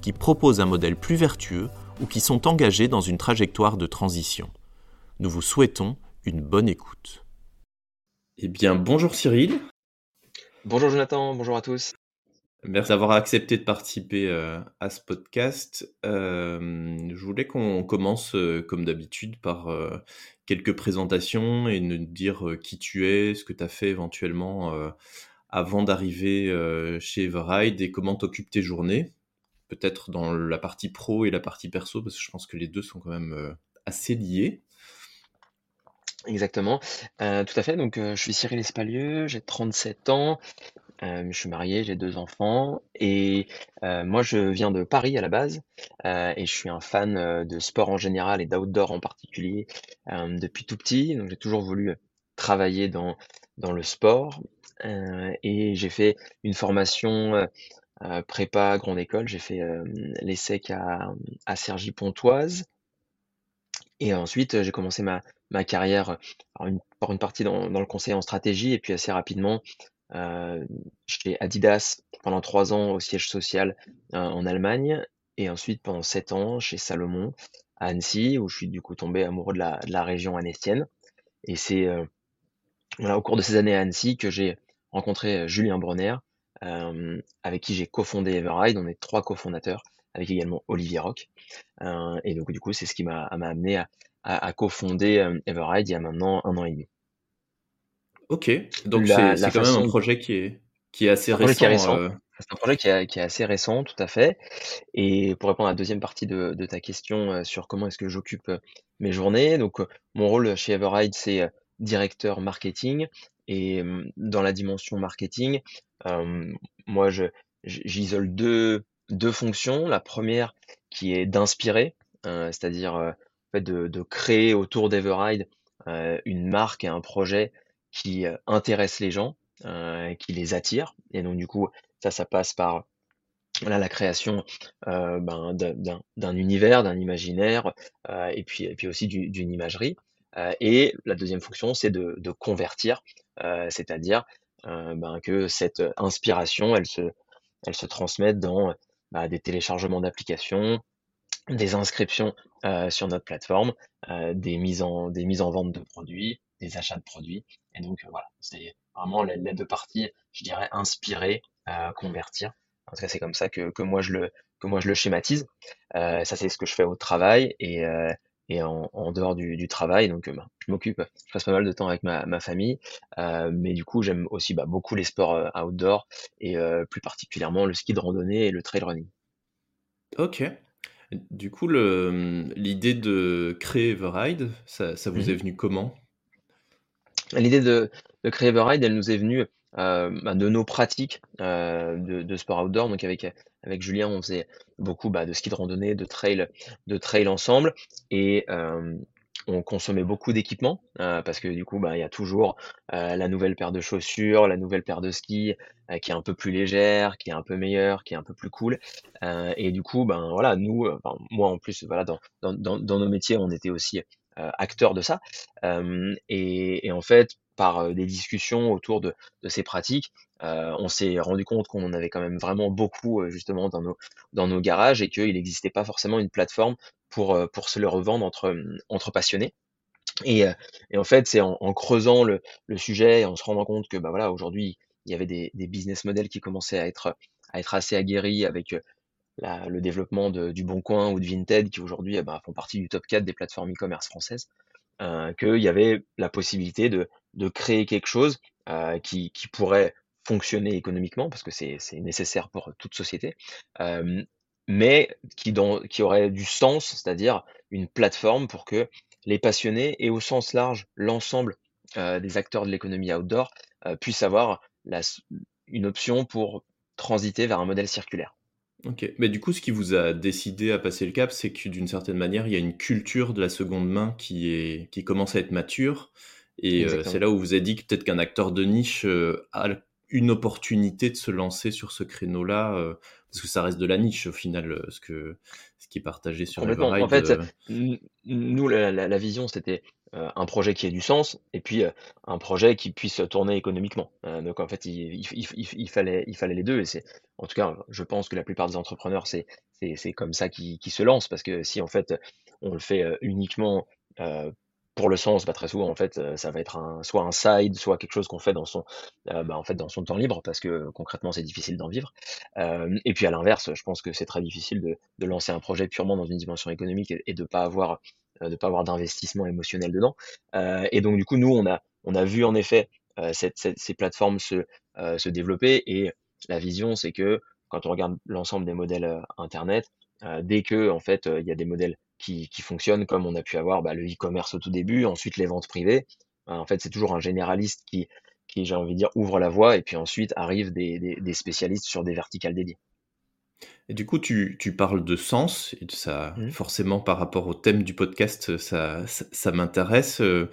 qui proposent un modèle plus vertueux ou qui sont engagés dans une trajectoire de transition. Nous vous souhaitons une bonne écoute. Eh bien, bonjour Cyril. Bonjour Jonathan, bonjour à tous. Merci d'avoir accepté de participer euh, à ce podcast. Euh, je voulais qu'on commence, euh, comme d'habitude, par quelques présentations et nous dire qui tu es, ce que tu as fait éventuellement avant d'arriver chez Everide et comment t'occupes tes journées. Peut-être dans la partie pro et la partie perso, parce que je pense que les deux sont quand même assez liés. Exactement, tout à fait. Donc, je suis Cyril Espalieux, j'ai 37 ans, je suis marié, j'ai deux enfants et moi je viens de Paris à la base, et je suis un fan, de sport en général et d'outdoor en particulier, depuis tout petit. Donc j'ai toujours voulu, travailler dans dans le sport, et j'ai fait une formation, prépa grande école. J'ai fait, l'ESSEC à, à Cergy-Pontoise et ensuite, j'ai commencé ma ma carrière, par une partie dans dans le conseil en stratégie et puis assez rapidement, euh, chez Adidas pendant trois ans au siège social euh, en Allemagne et ensuite pendant sept ans chez Salomon à Annecy où je suis du coup tombé amoureux de la, de la région annécienne. Et c'est euh, au cours de ces années à Annecy que j'ai rencontré Julien Bronner avec qui j'ai cofondé Everride. On est trois cofondateurs avec également Olivier Rock. et donc du coup c'est ce qui m'a amené à, à, à cofonder Everride il y a maintenant un an et demi. Ok, donc c'est quand même un projet qui est, qui est assez récent. Euh. C'est un projet qui est, qui est, assez récent, tout à fait. Et pour répondre à la deuxième partie de, de ta question euh, sur comment est-ce que j'occupe euh, mes journées, donc mon rôle chez Everride, c'est directeur marketing. Et dans la dimension marketing, euh, moi, j'isole deux, fonctions. La première qui est d'inspirer, euh, c'est-à-dire euh, de, créer autour d'Everride une marque et un projet qui euh, intéresse les gens, euh, qui les attire. Et donc du coup, ça, ça passe par la création euh, ben, d'un univers, d'un imaginaire, euh, et, puis, aussi d'une imagerie. Euh, et la deuxième fonction, c'est de, convertir, euh, c'est-à-dire ben, que cette inspiration, elle se, elle se transmette dans bah, des téléchargements d'applications, des inscriptions sur notre plateforme, des mises en des mises en vente de produits, des achats de produits. Et donc, euh, voilà, c'est vraiment les, deux parties, je dirais, inspirer, euh, convertir. En tout cas, c'est comme ça que, que, moi je le, que moi je le schématise. Euh, ça, c'est ce que je fais au travail et, euh, et en, en, dehors du, du travail. Donc, bah, je m'occupe, je passe pas mal de temps avec ma, ma famille, euh, mais du coup, j'aime aussi bah, beaucoup les sports euh, outdoor et plus particulièrement le ski de randonnée et le trail running. Ok. Du coup, l'idée de créer Everride, ça, ça vous mmh est venu comment? L'idée de, de créer Everride, elle nous est venue euh, bah, de nos pratiques euh, de, sport outdoor. Donc avec avec Julien, on faisait beaucoup bah, de ski de randonnée, de trail, de trail ensemble, et euh, on consommait beaucoup d'équipements parce que du coup, bah, il y a toujours la nouvelle paire de chaussures, la nouvelle paire de skis qui est un peu plus légère, qui est un peu meilleure, qui est un peu plus cool. et du coup, ben voilà, nous, moi en plus, voilà, dans, dans, dans, nos métiers, on était aussi euh, acteur de ça. Et, en fait, par euh, des discussions autour de, ces pratiques, on s'est rendu compte qu'on en avait quand même vraiment beaucoup justement dans nos, dans nos garages et qu'il n'existait pas forcément une plateforme pour, pour se le revendre entre, entre passionnés. Et, et, en fait, c'est en, creusant le, sujet et en se rendant compte que bah voilà, aujourd'hui, il y avait des, business models qui commençaient à être, à être assez aguerris avec le développement du Bon Coin ou de Vinted, qui aujourd'hui eh ben, font partie du top 4 des plateformes e-commerce françaises, euh, qu'il y avait la possibilité de, de créer quelque chose euh, qui, pourrait fonctionner économiquement, parce que c'est nécessaire pour toute société, euh, mais qui, aurait du sens, c'est-à-dire une plateforme pour que les passionnés et au sens large l'ensemble euh, des acteurs de l'économie outdoor puissent avoir une option pour transiter vers un modèle circulaire. OK. Mais du coup, ce qui vous a décidé à passer le cap, c'est que d'une certaine manière, il y a une culture de la seconde main qui commence à être mature et heu, c'est là où vous avez dit que peut-être qu'un acteur de niche, heu, a une opportunité de se lancer sur ce créneau-là, heu, parce que ça reste de la niche au final, ce que ce qui est partagé sur Complètement. En fait, nous, la la la vision, c'était, un projet qui ait du sens et puis, un projet qui puisse tourner économiquement. Donc en fait, il il il il il fallait il fallait les 2 et c'est en tout cas, je pense que la plupart des entrepreneurs, c'est comme ça qu'ils se lancent parce que si en fait, on le fait, uniquement, pour le sens, bah, très souvent en fait, heu, ça va être soit un side, soit quelque chose qu'on fait dans son, heu, bah, en fait, dans son temps libre parce que concrètement, c'est difficile d'en vivre. Hem et puis à l'inverse, je pense que c'est très difficile de lancer un projet purement dans une dimension économique et de pas avoir, de pas avoir d'investissement émotionnel dedans. Et donc du coup, nous, on a vu en effet, cette ces plateformes se, se développer et la vision, c'est que quand on regarde l'ensemble des modèles, internet, dès que en fait, il y a des modèles qui qui fonctionnent comme on a pu avoir, bah, le e-commerce au tout début, ensuite les ventes privées. Heu, en fait, c'est toujours un généraliste qui qui, j'ai envie de dire, ouvre la voie et puis ensuite arrivent des des des spécialistes sur des verticales dédiées. et du coup, tu tu parles de sens et ça Mmh. forcément par rapport au thème du podcast, ça ça ça m'intéresse, heu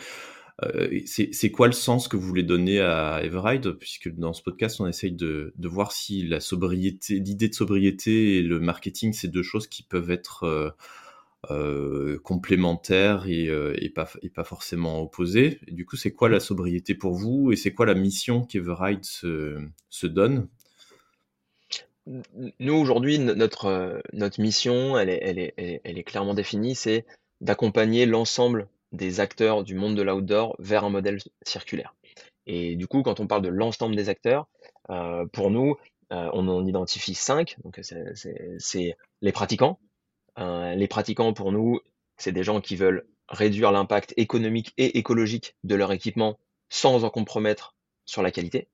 heu, c'est quoi le sens que vous voulez donner à Everride? Puisque dans ce podcast, on essaye de de voir si la sobriété l'idée de sobriété et le marketing, c'est 2 choses qui peuvent être, heu, complémentaires et et pas et pas forcément opposées. Et du coup, c'est quoi la sobriété pour vous et c'est quoi la mission qu'Everride se se donne? Nous aujourd'hui, no notre, heu, notre mission, elle est elle est elle est clairement définie, c'est d'accompagner l'ensemble des acteurs du monde de l'outdoor vers un modèle circulaire. Et du coup, quand on parle de l'ensemble des acteurs, pour nous, on en identifie 5, donc c'est les pratiquants. Heu, les pratiquants pour nous, c'est des gens qui veulent réduire l'impact économique et écologique de leur équipement sans en compromettre sur la qualité.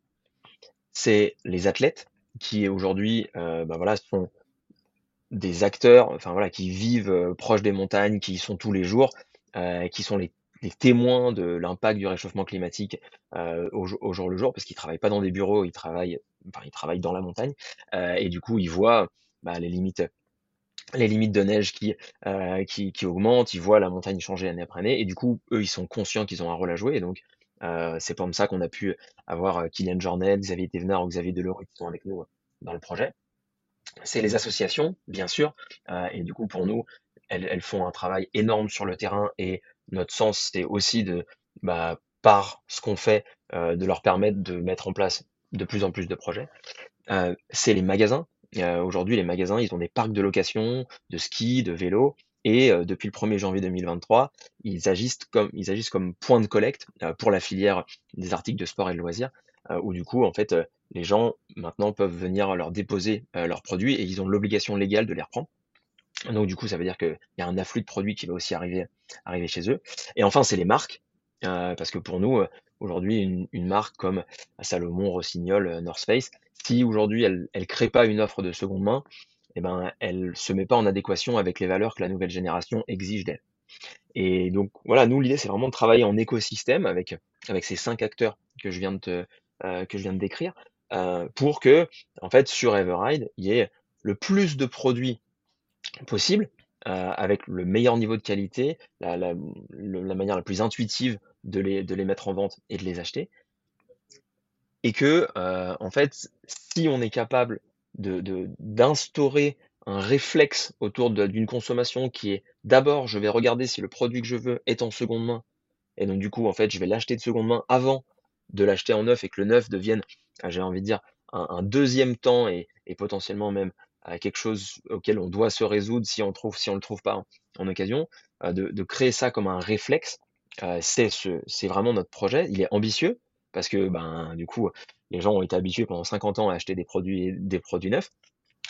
C'est les athlètes qui aujourd'hui, heu, bah, voilà, sont des acteurs, enfin voilà, qui vivent, heu, proches des montagnes, qui y sont tous les jours, qui sont les témoins de l'impact du réchauffement climatique, au jour le jour, parce qu'ils travaillent pas dans des bureaux, ils travaillent enfin, ils travaillent dans la montagne, et du coup, ils voient, bah, les limites les limites de neige qui, heu, qui qui augmentent, ils voient la montagne changer année après année et du coup, eux, ils sont conscients qu'ils ont un rôle à jouer et donc heu, c'est comme ça qu'on a pu avoir, heu, Kylian Jornet, Xavier Thévenard ou Xavier Delerue qui sont avec nous, heu, dans le projet. C'est les associations, bien sûr, heu et du coup, pour nous, elles elles font un travail énorme sur le terrain et notre sens, c'est aussi de, bah, par ce qu'on fait, heu, de leur permettre de mettre en place de plus en plus de projets. C'est les magasins. Heu, aujourd'hui, les magasins, ils ont des parcs de location, de ski, de vélo et heu, depuis le 1er janvier 2023, ils agissent comme ils agissent comme point de collecte, heu, pour la filière des articles de sport et de loisirs, où du coup, en fait, les gens maintenant peuvent venir leur déposer, leurs produits et ils ont l'obligation légale de les reprendre. Donc du coup, ça veut dire qu'il y a un afflux de produits qui va aussi arriver arriver chez eux et enfin, c'est les marques, parce que pour nous, aujourd'hui, une marque comme Salomon, Rossignol, heu, North Face, si aujourd'hui elle elle crée pas une offre de seconde main et ben, elle se met pas en adéquation avec les valeurs que la nouvelle génération exige d'elle. Et donc voilà, nous, l'idée, c'est vraiment de travailler en écosystème avec avec ces 5 acteurs que je viens de heu, que je viens de décrire, heu, pour que, en fait, sur Everride, il y ait le plus de produits possible, avec le meilleur niveau de qualité, la manière la plus intuitive de les mettre en vente et de les acheter. Et que, heu, en fait, si on est capable d'instaurer un réflexe autour d'une consommation qui est: d'abord, je vais regarder si le produit que je veux est en seconde main. Et donc du coup, en fait, je vais l'acheter de seconde main avant de l'acheter en neuf et que le neuf devienne, ah, j'ai envie de dire, un 2 temps et potentiellement même, heu, quelque chose auquel on doit se résoudre si on on le trouve pas en occasion, heu, de de créer ça comme un réflexe, heu, c'est ce c'est vraiment notre projet. Il est ambitieux parce que, ben, du coup, les gens ont été habitués pendant 50 ans à acheter des produits des produits neufs,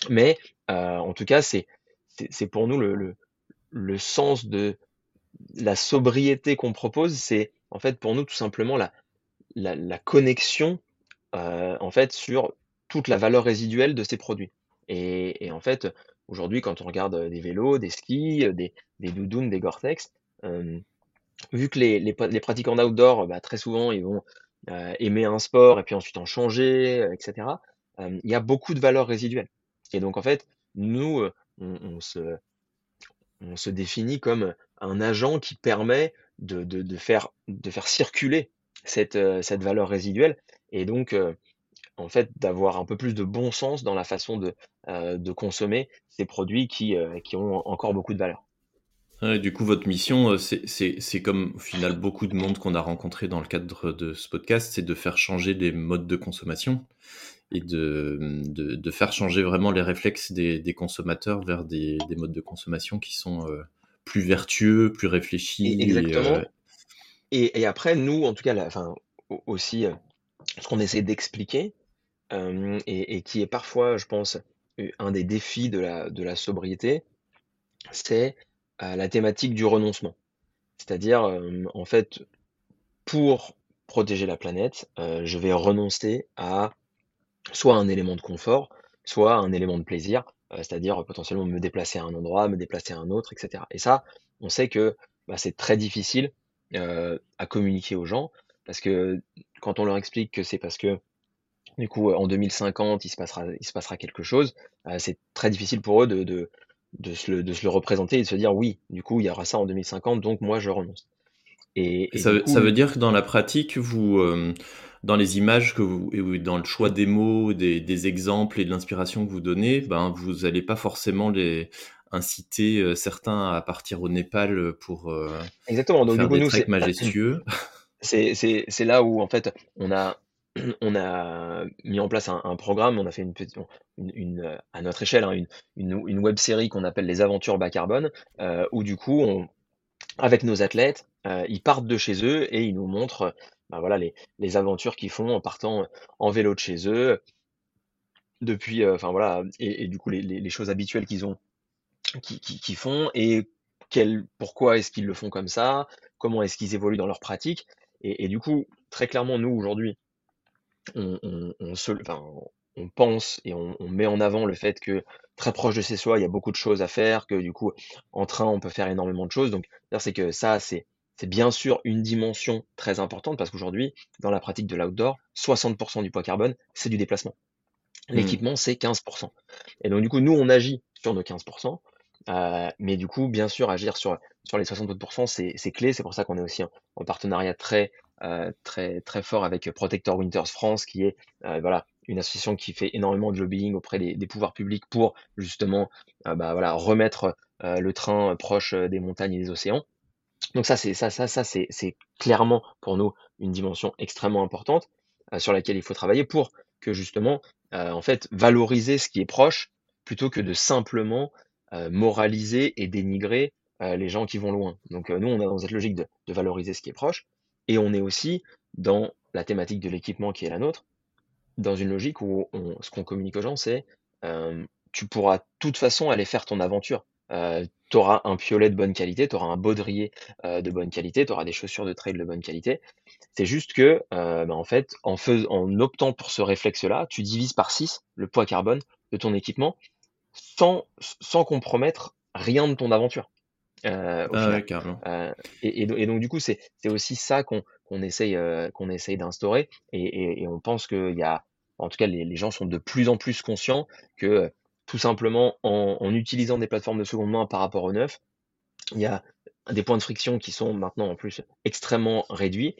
mais heu, en tout cas, c'est pour nous le le le sens de la sobriété qu'on propose, c'est en fait pour nous tout simplement la la connexion, heu, en fait sur toute la valeur résiduelle de ces produits. Et en fait, aujourd'hui quand on regarde, des vélos, des skis, des des doudounes, des Gore-Tex, vu que les pratiquants d'outdoor, bah, très souvent ils vont, heu, aimer un sport et puis ensuite en changer, heu, et cetera, hem, il y a beaucoup de valeurs résiduelles. Et donc en fait, nous, on, se, on se définit comme un agent qui permet de, faire, circuler cette, valeur résiduelle et donc en fait d'avoir un peu plus de bon sens dans la façon de, consommer ces produits qui ont encore beaucoup de valeur du coup, votre mission, euh, c'est comme au final beaucoup de monde qu'on a rencontré dans le cadre de ce podcast, c'est de faire changer les modes de consommation et de, de, faire changer vraiment les réflexes des, consommateurs vers des, modes de consommation qui sont euh, plus vertueux, plus réfléchis. Exactement. Euh, et, et, après, nous, en tout cas, enfin, aussi, ce qu'on essaie d'expliquer, et, et, qui est parfois, je pense, un des défis de la, de la sobriété, c'est la thématique du renoncement. C'est-à-dire, en fait, pour protéger la planète, je vais renoncer à soit un élément de confort, soit un élément de plaisir, c'est-à-dire potentiellement me déplacer à un endroit, me déplacer à un autre, etc. Et ça, on sait que bah, c'est très difficile à communiquer aux gens, parce que quand on leur explique que c'est parce que du coup en 2050 il se passera, quelque chose, c'est très difficile pour eux de se, le, de se le représenter et de se dire oui, du coup, il y aura ça en 2050, donc moi je renonce. Et, ça, ça, veut dire que dans la pratique, vous, euh, dans les images que vous, et dans le choix des mots, des, des exemples et de l'inspiration que vous donnez, ben, vous n'allez pas forcément les inciter euh, certains à partir au Népal pour euh, Exactement. Donc, faire du coup, des nous, majestueux. C'est là où en fait on a on a mis en place un, programme, on a fait une, une, à notre échelle hein, une, une, web série qu'on appelle les aventures bas carbone, euh, où du coup, avec nos athlètes, euh, ils partent de chez eux et ils nous montrent bah, voilà, les, les aventures qu'ils font en partant en vélo de chez eux, depuis, euh, enfin voilà, et, du coup les, les, choses habituelles qu'ils ont, font et quel, pourquoi est-ce qu'ils le font comme ça, comment est-ce qu'ils évoluent dans leur pratique. Et, du coup, très clairement, nous aujourd'hui, on, on, pense et on, met en avant le fait que très proche de chez soi, il y a beaucoup de choses à faire, que du coup, en train, on peut faire énormément de choses. Donc, c'est que ça, c'est c'est bien sûr une dimension très importante parce qu'aujourd'hui, dans la pratique de l'outdoor, 60% du poids carbone, c'est du déplacement. Mmh. L'équipement, c'est 15%. Et donc, du coup, nous, on agit sur nos 15%. Euh, mais du coup, bien sûr, agir sur, sur les 60%, c'est clé. C'est pour ça qu'on est aussi en partenariat très très très fort avec Protector Winters France, qui est euh, voilà une association qui fait énormément de lobbying auprès des, pouvoirs publics pour justement euh, bah, voilà remettre le train proche des montagnes et des océans. Donc ça c'est ça ça ça c'est clairement pour nous une dimension extrêmement importante sur laquelle il faut travailler pour que justement en fait valoriser ce qui est proche plutôt que de simplement moraliser et dénigrer les gens qui vont loin. Donc nous on est dans cette logique de valoriser ce qui est proche et on est aussi dans la thématique de l'équipement qui est la nôtre, dans une logique où ce qu'on communique aux gens, c'est euh, tu pourras de toute façon aller faire ton aventure. Euh, tu auras un piolet de bonne qualité, tu auras un baudrier euh, de bonne qualité, tu auras des chaussures de trail de bonne qualité. C'est juste que, bah, en fait, en, optant pour ce réflexe-là, tu divises par 6 le poids carbone de ton équipement sans compromettre rien de ton aventure. Euh, ah euh, et, donc du coup, c'est aussi ça qu'on essaye, euh, qu'on essaye d'instaurer. Et, on pense qu'il y a, en tout cas, les, gens sont de plus en plus conscients que tout simplement en, utilisant des plateformes de seconde main par rapport au neuf, il y a des points de friction qui sont maintenant en plus extrêmement réduits.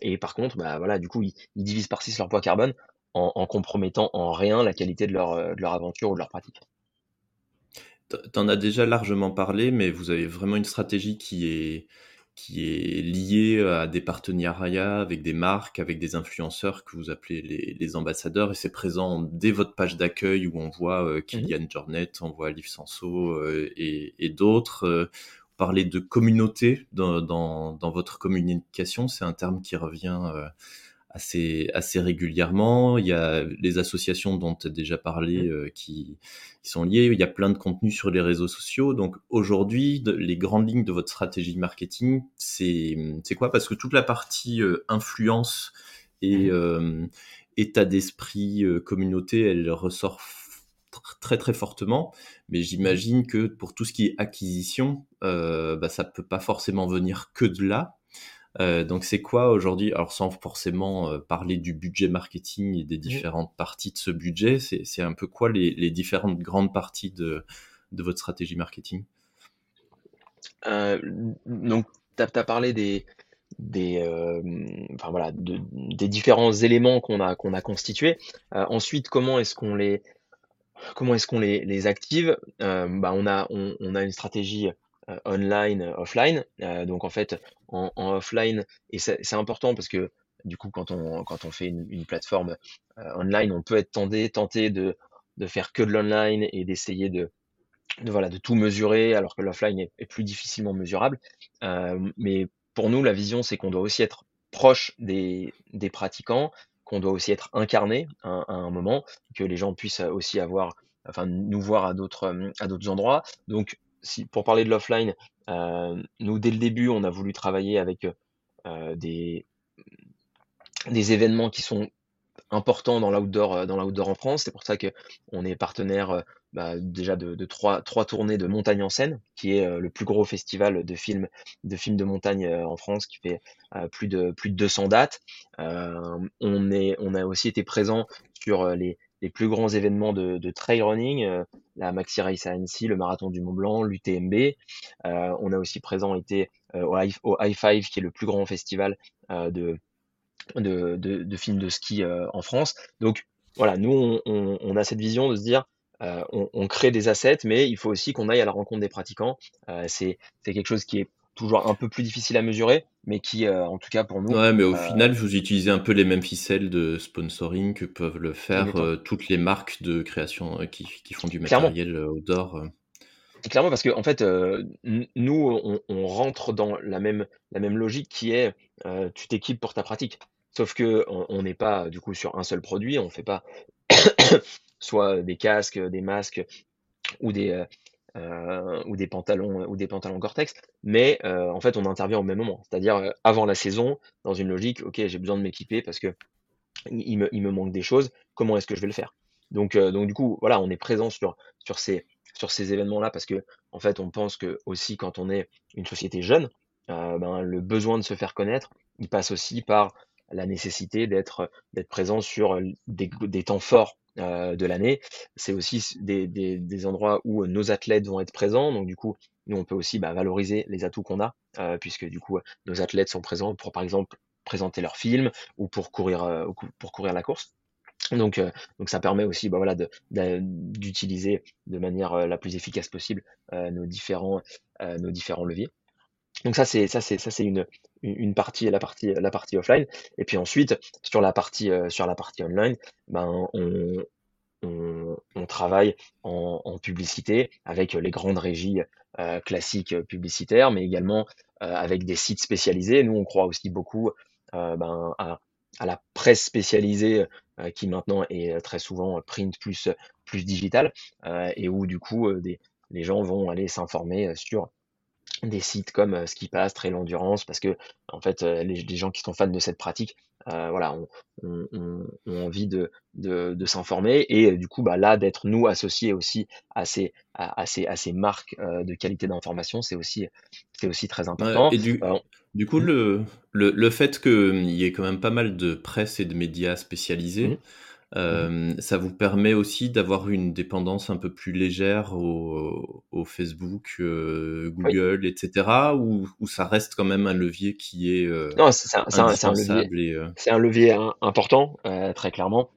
et par contre, bah voilà, du coup, ils, divisent par 6 leur poids carbone en, compromettant en rien la qualité de leur, de leur aventure ou de leur pratique. T'en as déjà largement parlé, mais vous avez vraiment une stratégie qui est, qui est liée à des partenariats avec des marques, avec des influenceurs que vous appelez les, ambassadeurs, et c'est présent dès votre page d'accueil où on voit euh, mmh Kylian Jornet, on voit Liv Sanso euh, et, d'autres. Euh, parler de communauté dans, dans, dans, votre communication, c'est un terme qui revient assez, assez régulièrement. Il y a les associations dont tu as déjà parlé mmh. euh, qui, qui, sont liées. Il y a plein de contenus sur les réseaux sociaux. Donc aujourd'hui, les grandes lignes de votre stratégie de marketing, c'est quoi? Parce que toute la partie euh, influence et mmh. euh, état d'esprit, communauté, elle ressort très très fortement, mais j'imagine que pour tout ce qui est acquisition, euh, bah, ça peut pas forcément venir que de là. Donc c'est quoi aujourd'hui Alors sans forcément parler du budget marketing et des mmh. différentes parties de ce budget, c'est un peu quoi les, différentes grandes parties de, de votre stratégie marketing? Donc tu as, parlé des, des, enfin, voilà, des différents éléments qu'on a, qu'on a constitués. ensuite, comment est-ce qu'on les, comment est-ce qu'on les, les active? Bah, on, a, on, on a une stratégie euh, online, euh, offline. Euh, donc en fait, en, offline, et c'est important parce que du coup, quand on, quand on fait une, plateforme online, on peut être tenté, tenté de, de faire que de l'online et d'essayer de, de, voilà, de tout mesurer, alors que l'offline est, plus difficilement mesurable. mais pour nous, la vision, c'est qu'on doit aussi être proche des, des pratiquants, qu'on doit aussi être incarné à, à, un moment, que les gens puissent aussi avoir, enfin, nous voir à d'autres, à d'autres endroits. Donc, pour parler de l'offline, euh, nous, dès le début, on a voulu travailler avec euh, des, événements qui sont importants dans l'outdoor euh, dans l'outdoor en France. C'est pour ça que on est partenaire bah, déjà de, trois, tournées de Montagne en scène, qui est le plus gros festival de films de films de montagne en France, qui fait plus de plus de 200 dates. on est on a aussi été présent sur les les plus grands événements de, trail running, euh, la Maxi Race à Annecy, le Marathon du Mont Blanc, l'UTMB. Euh, on a aussi présent été euh, au, au i5, qui est le plus grand festival de, de, de, films de ski en France. Donc voilà, nous, on, a cette vision de se dire, on, on, crée des assets, mais il faut aussi qu'on aille à la rencontre des pratiquants. c'est quelque chose qui est toujours un peu plus difficile à mesurer, mais qui, euh, en tout cas pour nous. Ouais, mais au euh, final, vous utilisez un peu les mêmes ficelles de sponsoring que peuvent le faire euh, toutes les marques de création qui, qui, font du matériel outdoor. Clairement, parce que en fait, nous, on, on, rentre dans la même, la même logique qui est tu t'équipes pour ta pratique. Sauf que on n'est pas du coup sur un seul produit, on fait pas soit des casques, des masques ou des, euh, ou des pantalons ou des pantalons Gore-Tex, mais euh, en fait on intervient au même moment, c'est-à-dire euh, avant la saison, dans une logique, ok j'ai besoin de m'équiper parce que il me, il me, manque des choses, comment est-ce que je vais le faire? Donc, donc du coup voilà on est présent sur, sur ces, sur ces événements-là parce que en fait on pense que aussi quand on est une société jeune, ben, le besoin de se faire connaître, il passe aussi par la nécessité d'être d'être présent sur des, des temps forts euh, de l'année. C'est aussi des, des, des, endroits où nos athlètes vont être présents. Donc du coup, nous, on peut aussi bah, valoriser les atouts qu'on a, euh, puisque du coup, nos athlètes sont présents pour, par exemple, présenter leurs films ou pour courir, euh, pour courir la course. Donc, donc ça permet aussi bah, voilà, d'utiliser de, manière la plus efficace possible nos, différents, nos différents leviers. Donc ça c'est ça c'est ça c'est une une partie la partie la partie offline. Et puis ensuite sur la partie euh, sur la partie online ben on on, travaille en, publicité avec les grandes régies euh, classiques publicitaires mais également euh, avec des sites spécialisés. Nous on croit aussi beaucoup ben, à, à, la presse spécialisée qui maintenant est très souvent print plus plus digital et où du coup des les gens vont aller s'informer sur des sites comme euh, Ski Pass, Trail Endurance, parce que en fait, euh, les, les, gens qui sont fans de cette pratique, euh, voilà, ont, on, on, envie de, de, de s'informer et du coup, bah, là, d'être nous associés aussi à ces, à, ces, à ces marques de qualité d'information, c'est aussi, c'est aussi très important. et du, du coup, le, le, le fait qu'il y ait quand même pas mal de presse et de médias spécialisés. Mmh. Euh, ça vous permet aussi d'avoir une dépendance un peu plus légère au, au Facebook, euh, Google, etc. Ou, ou, ça reste quand même un levier qui est euh, non, c'est un, un, levier, euh, un levier important, très clairement.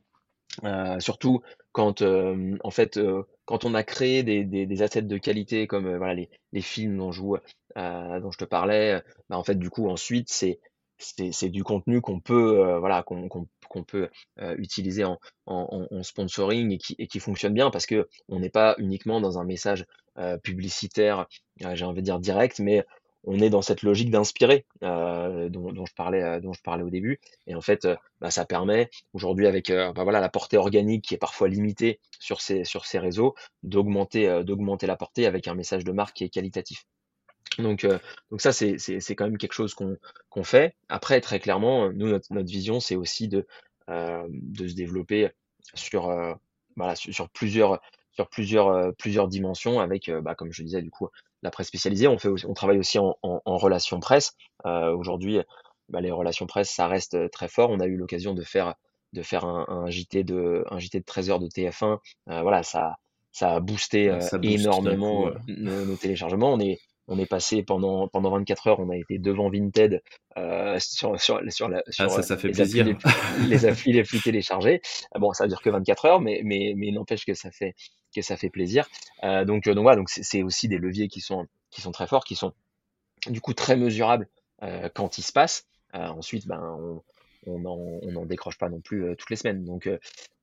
surtout quand, en fait, quand on a créé des, des, des, assets de qualité comme voilà les, les films dont je, dont je te parlais, bah, en fait, du coup, ensuite, c'est c'est du contenu qu'on peut voilà qu'on qu'on peut euh, utiliser en, sponsoring et qui, fonctionne bien parce que on n'est pas uniquement dans un message euh, publicitaire, euh, j'ai envie de dire direct, mais on est dans cette logique d'inspirer dont, je parlais au début. Et en fait bah, ça permet aujourd'hui avec bah, la portée organique qui est parfois limitée sur ces sur ces réseaux d'augmenter d'augmenter la portée avec un message de marque qui est qualitatif donc, donc ça, c'est quand même quelque chose qu'on qu'on fait. Après, très clairement, nous, notre, notre vision, c'est aussi de, euh, de se développer sur, euh, voilà, sur, sur, plusieurs, sur plusieurs, euh, plusieurs dimensions avec, bah, comme je disais, du coup, la presse spécialisée. On, fait on travaille aussi en, en, en relation presse. Aujourd'hui, bah, les relations presse, ça reste très fort. On a eu l'occasion de faire de faire un, un, JT de un JT de 13 heures de TF1. voilà, ça ça a boosté énormément nos, téléchargements. On est on est passé pendant pendant 24 heures, on a été devant Vinted euh, sur sur sur la sur ah, ça, ça fait les plaisir. Applis les, applis les plus téléchargés. Bon, ça veut dire que 24 heures, mais mais mais n'empêche que ça fait que ça fait plaisir. Euh, donc donc voilà, donc c'est aussi des leviers qui sont qui sont très forts, qui sont du coup très mesurables euh, quand il se passe. Euh, ensuite, ben on on n'en on en décroche pas non plus euh, toutes les semaines. Donc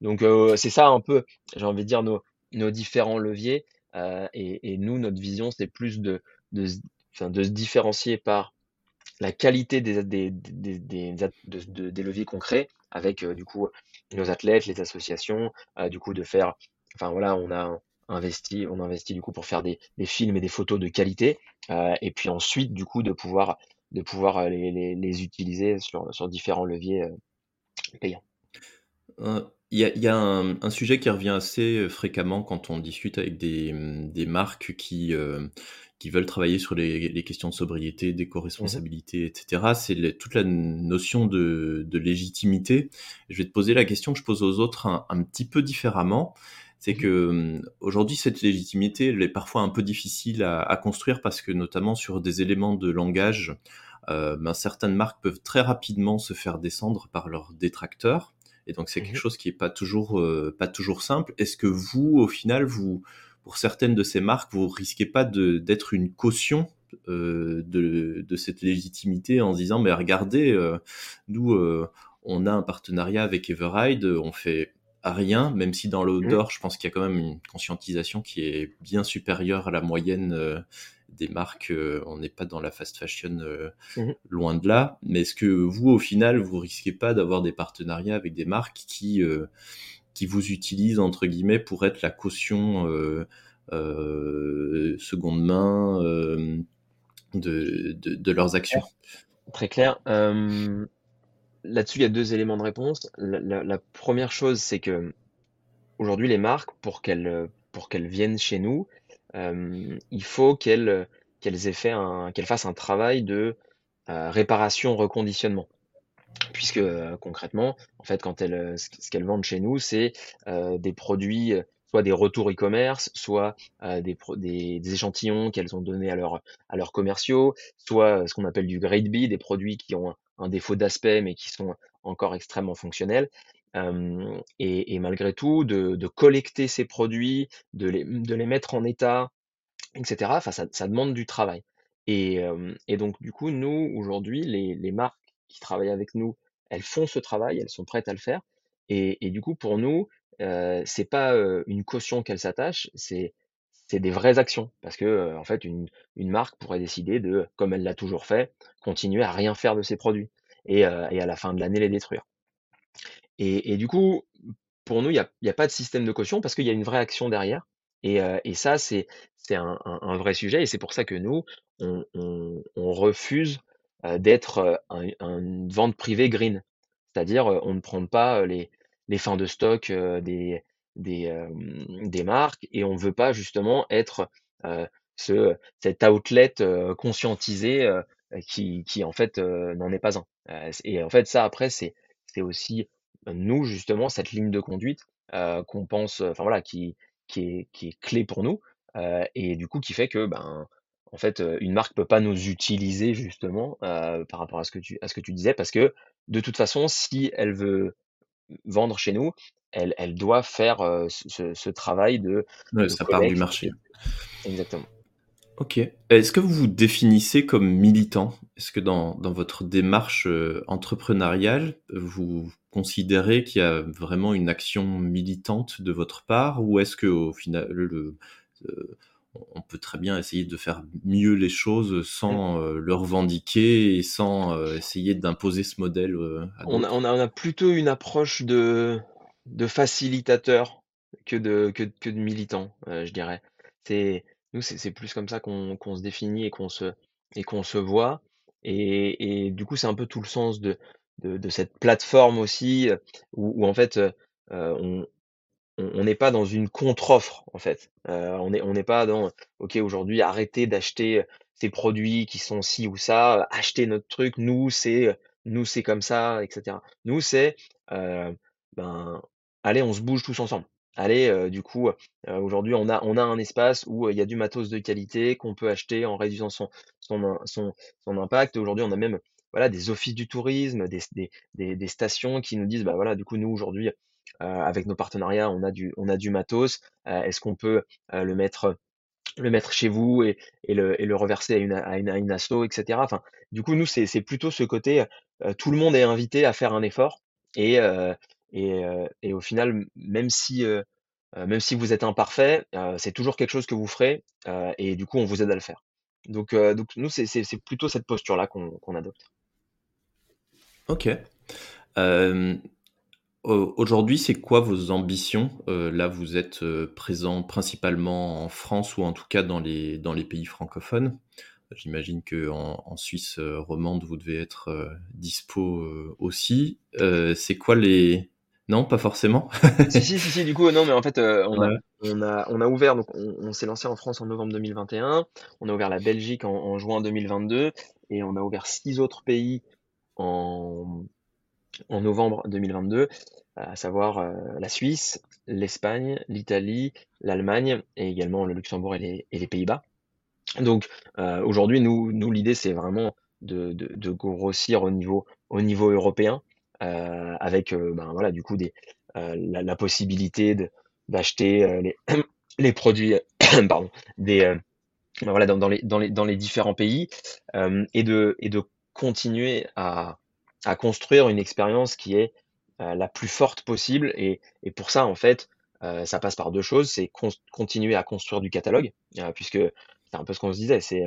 donc c'est ça un peu, j'ai envie de dire nos nos différents leviers. Et, et, nous, notre vision, c'est plus de, de, de se différencier par la qualité des, des, des, des, des leviers concrets avec du coup nos athlètes, les associations, du coup de faire, enfin voilà, on a investi, on investit du coup pour faire des, films et des photos de qualité, et puis ensuite du coup de pouvoir de pouvoir les, utiliser sur, sur différents leviers payants. Il y a, a un, sujet qui revient assez fréquemment quand on discute avec des, des marques qui, qui veulent travailler sur les, les questions de sobriété, d'éco-responsabilité, mmh etc. C'est toute la notion de, de, légitimité. Je vais te poser la question que je pose aux autres un, un petit peu différemment. C'est mmh que aujourd'hui, cette légitimité, elle est parfois un peu difficile à, à, construire parce que notamment sur des éléments de langage, euh, ben, certaines marques peuvent très rapidement se faire descendre par leurs détracteurs. Et donc c'est quelque mmh chose qui est pas toujours euh, pas toujours simple. Est-ce que vous, au final, vous pour certaines de ces marques, vous risquez pas d'être une caution euh, de, de, cette légitimité en se disant mais regardez, euh, nous euh, on a un partenariat avec Everride, on fait rien, même si dans l'odeur, mmh. je pense qu'il y a quand même une conscientisation qui est bien supérieure à la moyenne euh, des marques. Euh, on n'est pas dans la fast fashion euh, mmh. loin de là. Mais est-ce que vous, au final, vous risquez pas d'avoir des partenariats avec des marques qui qui vous utilisent entre guillemets pour être la caution seconde main de, de, de, leurs actions Très clair là-dessus, il y a deux éléments de réponse. La, première chose, c'est que aujourd'hui, les marques, pour qu'elles pour qu'elles viennent chez nous, euh, il faut qu'elles qu'elles qu'elles fassent un travail de euh, réparation reconditionnement. Puisque euh, concrètement, en fait, quand elles ce qu'elles vendent chez nous, c'est des produits soit des retours e-commerce, soit des, échantillons qu'elles ont donnés à, leur, à leurs commerciaux, soit ce qu'on appelle du grade B, des produits qui ont un défaut d'aspect, mais qui sont encore extrêmement fonctionnels. et, malgré tout, de, collecter ces produits, de les, de les, mettre en état, etc., ça, ça demande du travail. Et, et, donc, du coup, nous, aujourd'hui, les, les, marques qui travaillent avec nous, elles font ce travail, elles sont prêtes à le faire. Et, du coup, pour nous, euh, c'est pas une caution qu'elles s'attachent, c'est c'est des vraies actions. Parce que, en fait, une, une marque pourrait décider de, comme elle l'a toujours fait, continuer à rien faire de ses produits et, et à la fin de l'année les détruire. Et, du coup, pour nous, il n'y a, a, pas de système de caution parce qu'il y a une vraie action derrière. Et, et ça, c'est un, un, vrai sujet. Et c'est pour ça que nous, on, on refuse d'être un, une vente privée green. C'est-à-dire, on ne prend pas les, les fins de stock des, des, des marques et on ne veut pas justement être ce, cet outlet conscientisé qui, qui en fait n'en est pas un. et en fait ça après c'est c'est aussi nous justement cette ligne de conduite qu'on pense enfin voilà qui qui est qui est clé pour nous et du coup qui fait que ben en fait une marque peut pas nous utiliser justement par rapport à ce que tu à ce que tu disais parce que de toute façon si elle veut vendre chez nous, elle, elle doit faire ce, ce, travail de. ça part du marché. Exactement. Ok. Est-ce que vous vous définissez comme militant? Est-ce que dans, dans, votre démarche entrepreneuriale, vous considérez qu'il y a vraiment une action militante de votre part Ou est-ce que au final, le, on peut très bien essayer de faire mieux les choses sans mmh. euh, le revendiquer et sans euh, essayer d'imposer ce modèle. Euh, on, a, on, a, plutôt une approche de, de facilitateur que de, que, que de militant, je dirais. C'est, nous, c'est plus comme ça qu'on se définit et qu'on se, et qu'on se voit. Et, et, du coup, c'est un peu tout le sens de, de, de cette plateforme aussi, où, où en fait, on, on n'est pas dans une contre-offre en fait. Euh, on n'est on pas dans OK aujourd'hui arrêtez d'acheter ces produits qui sont ci ou ça, acheter notre truc. Nous c'est nous c'est comme ça, et cetera. Nous c'est, ben, allez on se bouge tous ensemble. Allez, du coup, aujourd'hui on a on a un espace où, il y a du matos de qualité qu'on peut acheter en réduisant son son son impact. Aujourd'hui, on a même, voilà, des offices du tourisme, des des des stations qui nous disent: «Bah, voilà, du coup, nous aujourd'hui, avec nos partenariats, on a du on a du matos, heu, est-ce qu'on peut, heu, le mettre, le mettre chez vous et le et le reverser à une à une à une asso?» et cetera? Enfin, du coup, nous, c'est plutôt ce côté, tout le monde est invité à faire un effort et et au final, même si, même si vous êtes imparfait, c'est toujours quelque chose que vous ferez, et du coup, on vous aide à le faire. Donc donc nous, c'est plutôt cette posture-là qu'on qu'on adopte. OK. Aujourd'hui, c'est quoi vos ambitions? Heu, là, vous êtes, heu, présent principalement en France ou en tout cas dans les dans les pays francophones. J'imagine qu'en en Suisse, heu, romande, vous devez être, heu, dispo, heu, aussi. Heu, c'est quoi les non, pas forcément? Si, si, si, si, du coup, non, mais en fait, heu, on a Ouais. on a on a ouvert donc on on s'est lancé en France en novembre 2021. On a ouvert la Belgique en en juin 2022 et on a ouvert 6 autres pays en en novembre 2022, à savoir, heu, la Suisse, l'Espagne, l'Italie, l'Allemagne et également le Luxembourg et les les Pays-Bas. Donc, heu, aujourd'hui, nous nous, l'idée, c'est vraiment de de de grossir au niveau au niveau européen, heu, avec, heu, ben, voilà, du coup, des, heu, la la possibilité d'acheter, les les produits, pardon, des, ben, voilà, dans les dans les dans les différents pays, et de et de continuer à à construire une expérience qui est, heu, la plus forte possible et pour ça, en fait, heu, ça passe par 2 choses. C'est continuer à construire du catalogue, heu, puisque c'est un peu ce qu'on se disait, c'est,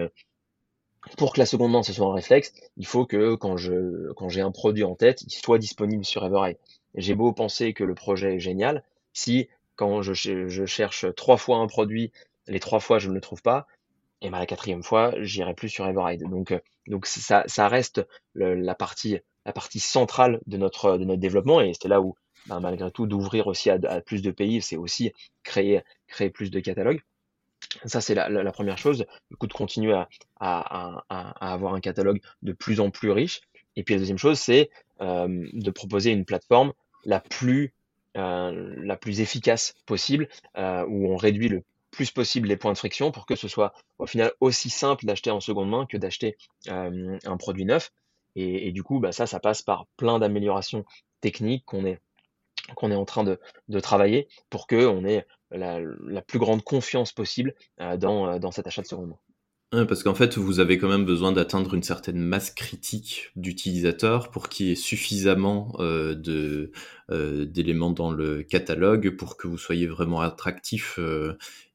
pour que la seconde main, ce soit un réflexe, il faut que quand je quand j'ai un produit en tête, il soit disponible sur Evereye. J'ai beau penser que le projet est génial, si quand je je cherche 3 fois un produit, les 3 fois je ne le trouve pas et ben, la 4e fois, j'irai plus sur Evereye. Donc donc ça ça reste la partie la partie centrale de notre, de notre développement. Et c'est là où, ben, malgré tout, d'ouvrir aussi à plus de pays, c'est aussi créer créer plus de catalogues. Ça, c'est la 1re chose, du coup, de continuer à à avoir un catalogue de plus en plus riche. Et puis la 2e chose, c'est, hem, de proposer une plateforme la plus, heu, la plus efficace possible, heu, où on réduit le plus possible les points de friction pour que ce soit, au final, aussi simple d'acheter en seconde main que d'acheter, un produit neuf et du coup, bah, ça, ça passe par plein d'améliorations techniques qu'on est est en train de travailler pour qu'on ait la plus grande confiance possible, heu, dans, heu, dans cet achat de seconde main. Parce qu'en fait, vous avez quand même besoin d'atteindre une certaine masse critique d'utilisateurs pour qu'il y ait suffisamment, heu, d'éléments dans le catalogue pour que vous soyez vraiment attractif,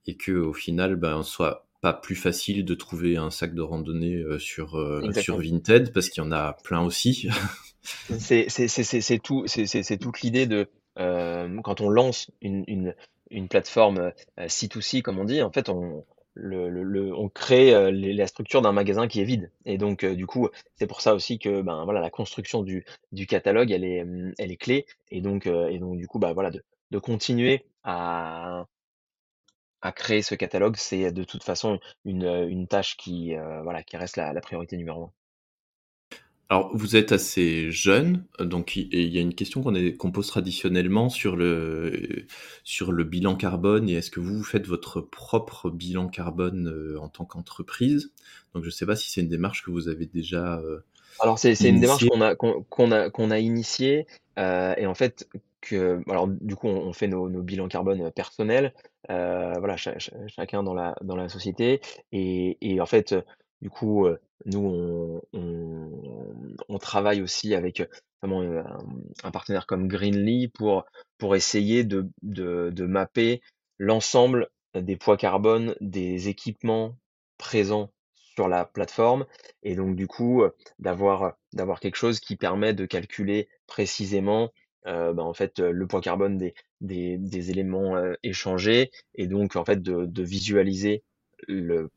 et qu'au final, ben, soit pas plus facile de trouver un sac de randonnée, heu, sur, heu, sur. Vinted parce qu'il y en a plein aussi. C'est tout toute l'idée de, hem, quand on lance une une une plateforme, heu heu, C2C comme on dit, en fait, on le le le on crée, les la structure d'un magasin qui est vide et donc du coup, c'est pour ça aussi que, ben, voilà, la construction du du catalogue, elle est, elle est clé et donc et donc du coup, bah, voilà, de de continuer à à créer ce catalogue, c'est de toute façon une, une tâche qui, voilà, qui reste la la priorité numéro 1. Alors, vous êtes assez jeune, donc il y a une question qu'on qu'on pose traditionnellement sur le sur le bilan carbone et est-ce que vous, vous faites votre propre bilan carbone, en tant qu'entreprise? Donc je sais pas si c'est une démarche que vous avez déjà, Alors c'est une démarche qu'on a qu'on a qu'on a initiée, et en fait que alors du coup on fait nos nos bilans carbone, personnels, heu, voilà cha cha chacun dans la dans la société et et en fait, du coup, nous on on travaille aussi avec, un partenaire comme Greenly pour pour essayer de de de mapper l'ensemble des poids carbone des équipements présents sur la plateforme et donc du coup, d'avoir, d'avoir quelque chose qui permet de calculer précisément, heu, bah, en fait, heu, le poids carbone des des des éléments, heu, échangés et donc en fait de de visualiser le,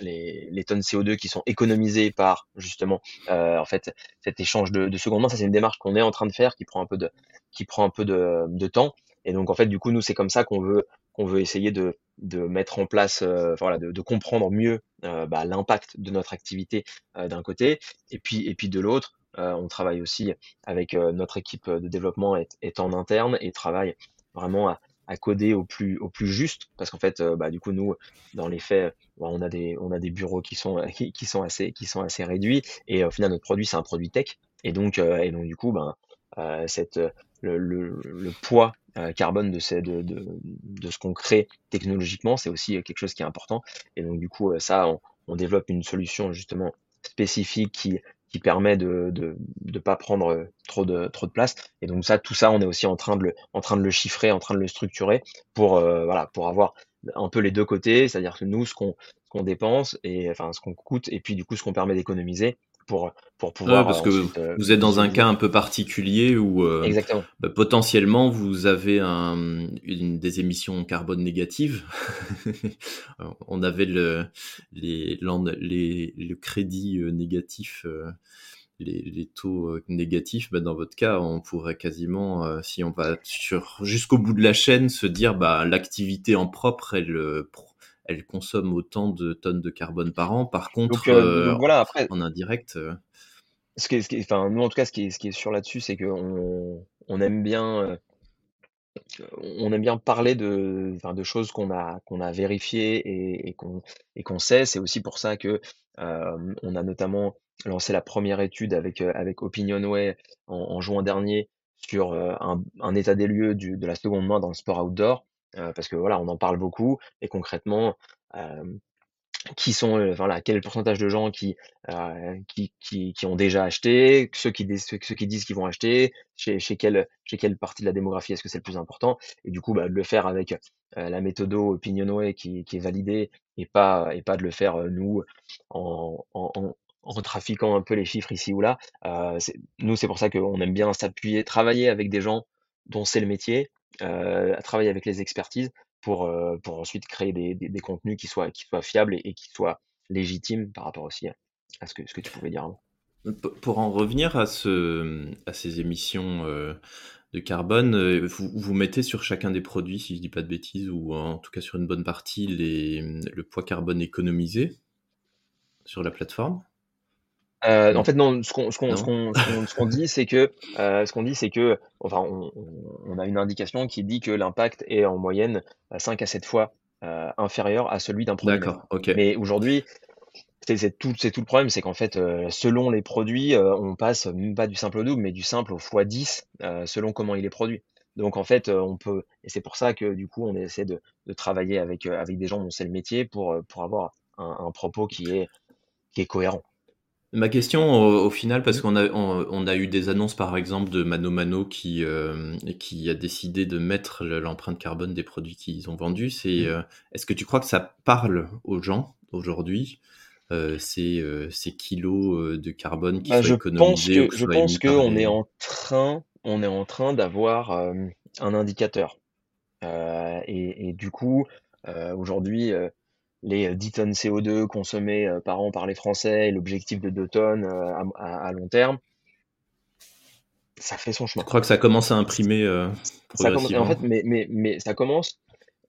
les les tonnes CO2 qui sont économisées par justement, en fait cet échange de de seconde main. Ça, c'est une démarche qu'on est en train de faire qui prend un peu de qui prend un peu de de temps et donc en fait, du coup, nous, c'est comme ça qu'on veut qu'on veut essayer de de mettre en place, voilà, de comprendre mieux, bah, l'impact de notre activité, d'un côté et puis et puis de l'autre, on travaille aussi avec notre équipe de développement est, en interne et travaille vraiment à, coder au plus au plus juste parce qu'en fait bah, du coup nous dans les faits bah, on a des on a des bureaux qui sont qui, sont assez qui sont assez réduits et au final notre produit c'est un produit tech et donc et donc du coup ben cette le, le, poids carbone de, ces, de, de, de ce qu'on crée technologiquement, c'est aussi quelque chose qui est important. Et donc, du coup, ça, on développe une solution justement spécifique qui, qui permet de ne pas prendre trop de, trop de place. Et donc ça, tout ça, on est aussi en train de le, chiffrer, en train de le structurer pour, euh, pour avoir un peu les deux côtés, c'est-à-dire que nous, ce qu'on qu'on dépense et enfin ce qu'on coûte, et puis du coup ce qu'on permet d'économiser pour, pour pouvoir. parce que euh, vous êtes dans un cas un peu particulier où euh, bah, potentiellement vous avez un, une, des émissions carbone négatives. On avait le, les, les, le crédit euh, négatif. Les, les, taux négatifs, bah dans votre cas, on pourrait quasiment, si on va sur jusqu'au bout de la chaîne, se dire bah l'activité en propre, elle elle consomme autant de tonnes de carbone par an. Par contre, euh, voilà, après, en indirect. Euh, ce qui est, enfin, nous, en tout cas, ce qui est, ce qui est sûr là-dessus, c'est qu'on on aime bien. Euh, on aime bien parler de, de choses qu'on a, qu'on a vérifiées et, et qu'on sait. C'est aussi pour ça que on a notamment lancé la première étude avec, avec Opinionway en, en juin dernier sur un, un, état des lieux du, de la seconde main dans le sport outdoor parce que voilà, on en parle beaucoup et concrètement, qui sont, voilà, quel pourcentage de gens qui, qui, qui, ont déjà acheté, ceux qui, ceux, qui disent qu'ils vont acheter, chez, quelle, chez quelle partie de la démographie est-ce que c'est le plus important, et du coup, bah, de le faire avec la méthode Opinionway qui, est validée et pas, et pas de le faire nous en, en, trafiquant un peu les chiffres ici ou là. Euh, nous, c'est pour ça qu'on aime bien s'appuyer, travailler avec des gens dont c'est le métier, euh, à travailler avec les expertises pour, euh, pour ensuite créer des, des, contenus qui soient, qui soient fiables et, qui soient légitimes par rapport aussi à, ce, que, ce que tu pouvais dire avant. Pour en revenir à, ce, à ces émissions euh, de carbone, vous, vous mettez sur chacun des produits, si je dis pas de bêtises, ou en tout cas sur une bonne partie, les, le poids carbone économisé sur la plateforme? Euh, en fait, non. Ce qu'on ce qu'on ce qu'on ce qu'on dit, c'est que euh, ce qu'on dit, c'est que enfin, on, on, a une indication qui dit que l'impact est en moyenne 5 à 7 fois euh, inférieur à celui d'un produit. D'accord. Ok. Mais aujourd'hui, c'est tout, c'est tout le problème, c'est qu'en fait, euh, selon les produits, euh, on passe même pas du simple au double, mais du simple au x 10 selon comment il est produit. Donc en fait, on peut, et c'est pour ça que du coup, on essaie de, de travailler avec avec des gens dont c'est le métier pour pour avoir un, un propos qui est qui est cohérent. Ma question au, final, parce qu'on a, on, a eu des annonces par exemple de Mano Mano qui, euh, qui a décidé de mettre l'empreinte carbone des produits qu'ils ont vendus, c'est mmh. euh, est-ce que tu crois que ça parle aux gens aujourd'hui euh, ces, ces, kilos de carbone qui bah, sont économisés Je pense qu'on est en train, on est en train d'avoir un indicateur. Et, et, du coup, aujourd'hui, les 10 tonnes CO2 consommées euh, par an par les Français et l'objectif de 2 tonnes euh, à, long terme, ça fait son chemin. Je crois que ça commence à imprimer euh, ça commence, en fait, mais, mais, mais ça commence.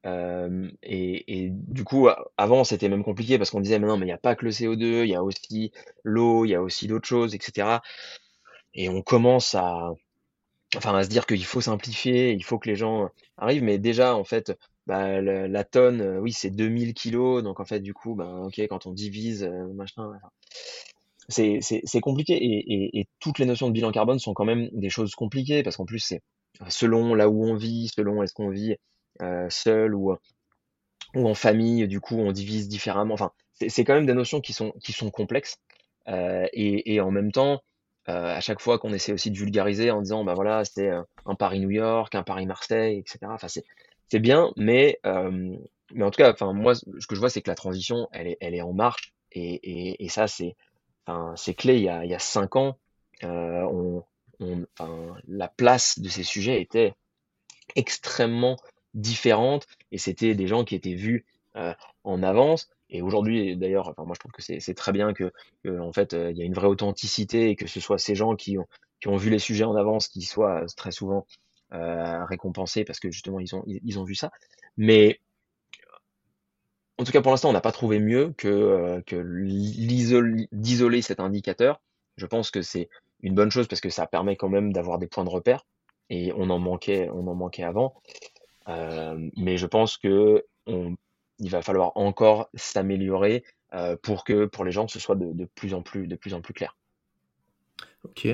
et, et, du coup, avant, c'était même compliqué parce qu'on disait, mais non, mais il n'y a pas que le CO2, il y a aussi l'eau, il y a aussi d'autres choses, etc. Et on commence à, enfin, à se dire qu'il faut simplifier, il faut que les gens arrivent. Mais déjà, en fait, bah, la, tonne, euh, oui, c'est 2000 kilos, donc en fait, du coup, ben, ok, quand on divise, euh, machin, c'est compliqué. Et, toutes les notions de bilan carbone sont quand même des choses compliquées, parce qu'en plus, c'est selon là où on vit, selon est-ce qu'on vit euh, seul ou, ou en famille, du coup, on divise différemment. Enfin, c'est quand même des notions qui sont, qui sont complexes. et, et en même temps, à chaque fois qu'on essaie aussi de vulgariser en disant, bah voilà, c'était un Paris-New York, un Paris-Marseille, etc. Enfin, c'est bien, mais, mais en tout cas, enfin, moi, ce que je vois, c'est que la transition, elle est, elle est en marche. Et, et, ça, c'est c'est clé. Il y, a, il y a cinq ans, euh, on, la place de ces sujets était extrêmement différente et c'était des gens qui étaient vus euh, en avance. Et aujourd'hui, d'ailleurs, enfin, moi je trouve que c'est très bien que, que en fait, il y a une vraie authenticité et que ce soit ces gens qui ont, qui ont vu les sujets en avance qui soient très souvent euh, récompensés parce que justement ils ont, ils, ont vu ça. Mais en tout cas pour l'instant on n'a pas trouvé mieux que, euh, que d'isoler cet indicateur. Je pense que c'est une bonne chose parce que ça permet quand même d'avoir des points de repère et on en manquait, on en manquait avant. Euh, mais je pense que on, il va falloir encore s'améliorer euh, pour que pour les gens ce soit de, de, plus en plus de plus en plus clair. Ok.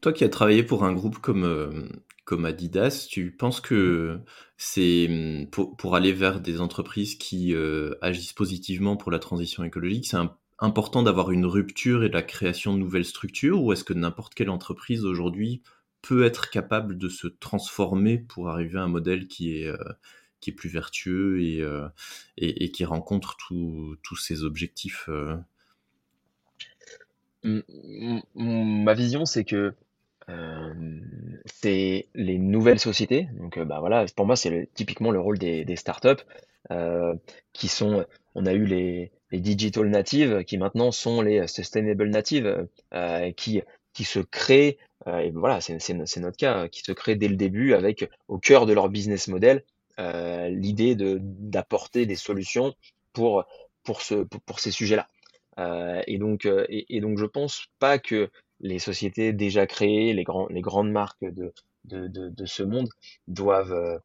Toi qui as travaillé pour un groupe comme euh, comme Adidas, tu penses que c'est mmh, pour, pour, aller vers des entreprises qui euh, agissent positivement pour la transition écologique, c'est important d'avoir une rupture et la création de nouvelles structures, ou est-ce que n'importe quelle entreprise aujourd'hui peut être capable de se transformer pour arriver à un modèle qui est, euh, qui est plus vertueux et, euh, et, et, qui rencontre tous ces objectifs euh? Ma vision, c'est que euh, c'est les nouvelles sociétés. Donc, bah voilà, pour moi, c'est typiquement le rôle des, startups euh, qui sont. On a eu les, les digital natives qui maintenant sont les sustainable natives, euh, qui qui se créent euh, et voilà, c'est notre cas, qui se crée dès le début avec au cœur de leur business model euh, l'idée d'apporter des solutions pour, pour, ce, pour, ces sujets-là. Euh, et, donc, et, donc, je pense pas que les sociétés déjà créées, les, grandes marques de, ce monde doivent,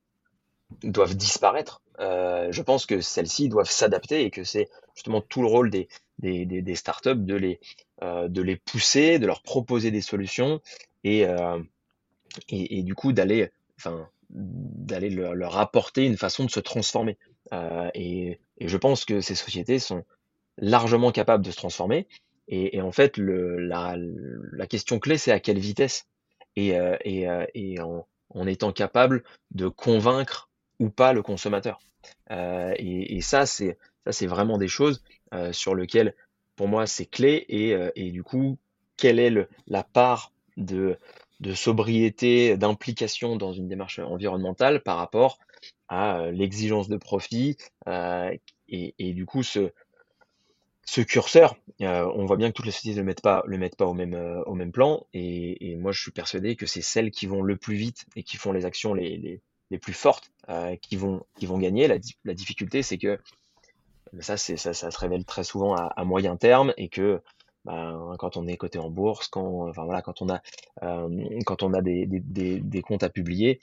doivent disparaître. je pense que celles-ci doivent s'adapter et que c'est justement tout le rôle des, startups de les, de les pousser, de leur proposer des solutions et, euh, du coup d'aller leur, apporter une façon de se transformer. Euh, et, je pense que ces sociétés sont largement capables de se transformer. Et, en fait, la, question clé, c'est à quelle vitesse? Et, euh, euh, en, étant capable de convaincre ou pas le consommateur. Euh, et, ça, c'est vraiment des choses sur lesquelles, pour moi, c'est clé. Et, du coup, quelle est la part de, sobriété, d'implication dans une démarche environnementale par rapport à l'exigence de profit. Et, et, du coup, ce, ce curseur, euh, on voit bien que toutes les sociétés ne le mettent pas, euh, au même plan. Et, moi, je suis persuadé que c'est celles qui vont le plus vite et qui font les actions les, plus fortes euh, qui, vont, gagner. La, difficulté, c'est que ça, ça, se révèle très souvent à, moyen terme et que ben, quand on est coté en bourse, quand, voilà, quand on a, des, comptes à publier,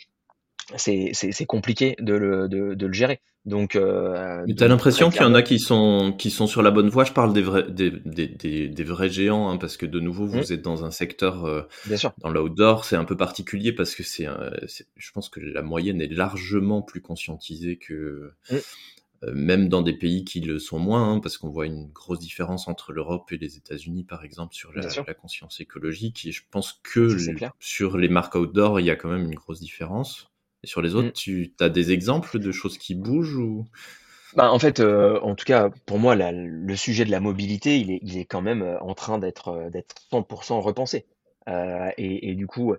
c'est compliqué de le gérer. Donc, euh, tu as l'impression qu'il y en a qui sont, qui sont sur la bonne voie. Je parle des vrais, des, des, des vrais géants, hein, parce que de nouveau, vous mmh. êtes dans un secteur, euh, Bien sûr. dans l'outdoor, c'est un peu particulier parce que c'est, je pense que la moyenne est largement plus conscientisée que, mmh. Euh, même dans des pays qui le sont moins, hein, parce qu'on voit une grosse différence entre l'Europe et les États-Unis, par exemple, sur la, la, conscience écologique. Et je pense que sur les marques outdoor, il y a quand même une grosse différence. Et sur les autres, mm. tu as des exemples de choses qui bougent ou? Bah, en fait, euh, en tout cas, pour moi, la, le sujet de la mobilité, il est, il est quand même euh, en train d'être d'être 100% repensé. Euh, et, et, du coup,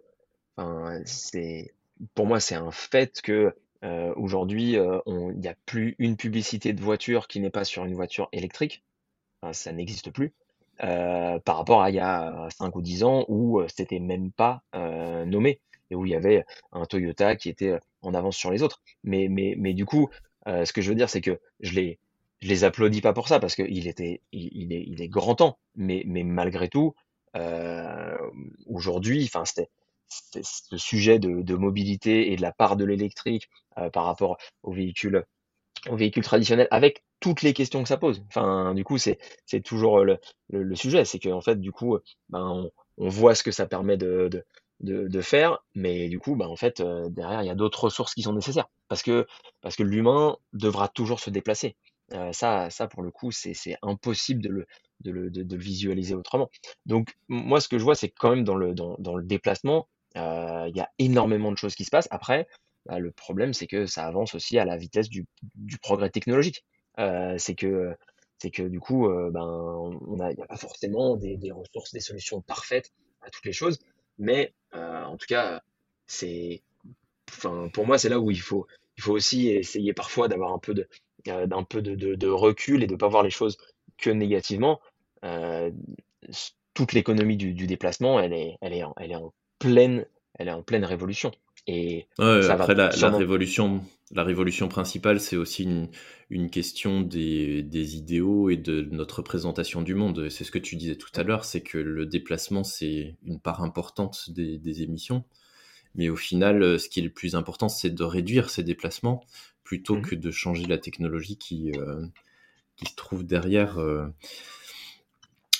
c'est pour moi, c'est un fait que euh, Aujourd'hui, euh, il n'y a plus une publicité de voiture qui n'est pas sur une voiture électrique. Enfin, ça n'existe plus. Euh, par rapport à il y a 5 ou 10 ans où euh, c'était même pas euh, nommé et où il y avait un Toyota qui était en avance sur les autres. Mais, mais, mais du coup, euh, ce que je veux dire, c'est que je les, je les applaudis pas pour ça parce qu'il était, il, est, il est grand temps. Mais, mais malgré tout, aujourd'hui, enfin, c'était, ce sujet de, de, mobilité et de la part de l'électrique euh, par rapport aux véhicules, aux véhicules traditionnels, avec toutes les questions que ça pose. Enfin, du coup, c'est toujours le, le, le sujet, c'est qu'en fait, du coup, ben, on, voit ce que ça permet de, de, de, faire, mais du coup, ben, en fait, euh, derrière, il y a d'autres ressources qui sont nécessaires, parce que parce que l'humain devra toujours se déplacer. Euh, ça, ça pour le coup, c'est impossible de le, de le, de, le visualiser autrement. Donc, moi, ce que je vois, c'est quand même dans le, dans, dans le déplacement, euh, il y a énormément de choses qui se passent. Après, bah, le problème, c'est que ça avance aussi à la vitesse du, du progrès technologique. Euh, c'est que c'est que du coup, euh, ben, on il n'y a pas forcément des, ressources, des solutions parfaites à toutes les choses, mais euh, en tout cas, c'est, enfin, pour moi, c'est là où il faut, il faut aussi essayer parfois d'avoir un peu de, euh, d'un peu de, de, recul et de pas voir les choses que négativement. Euh, toute l'économie du, du, déplacement, elle est, elle est, elle est en pleine, elle est en pleine révolution. Et après, la, révolution, la révolution principale, c'est aussi une, question des, idéaux et de notre présentation du monde. C'est ce que tu disais tout à l'heure, c'est que le déplacement, c'est une part importante des, émissions. Mais au final, euh, ce qui est le plus important, c'est de réduire ces déplacements plutôt mmh que de changer la technologie qui, euh, qui se trouve derrière. Euh.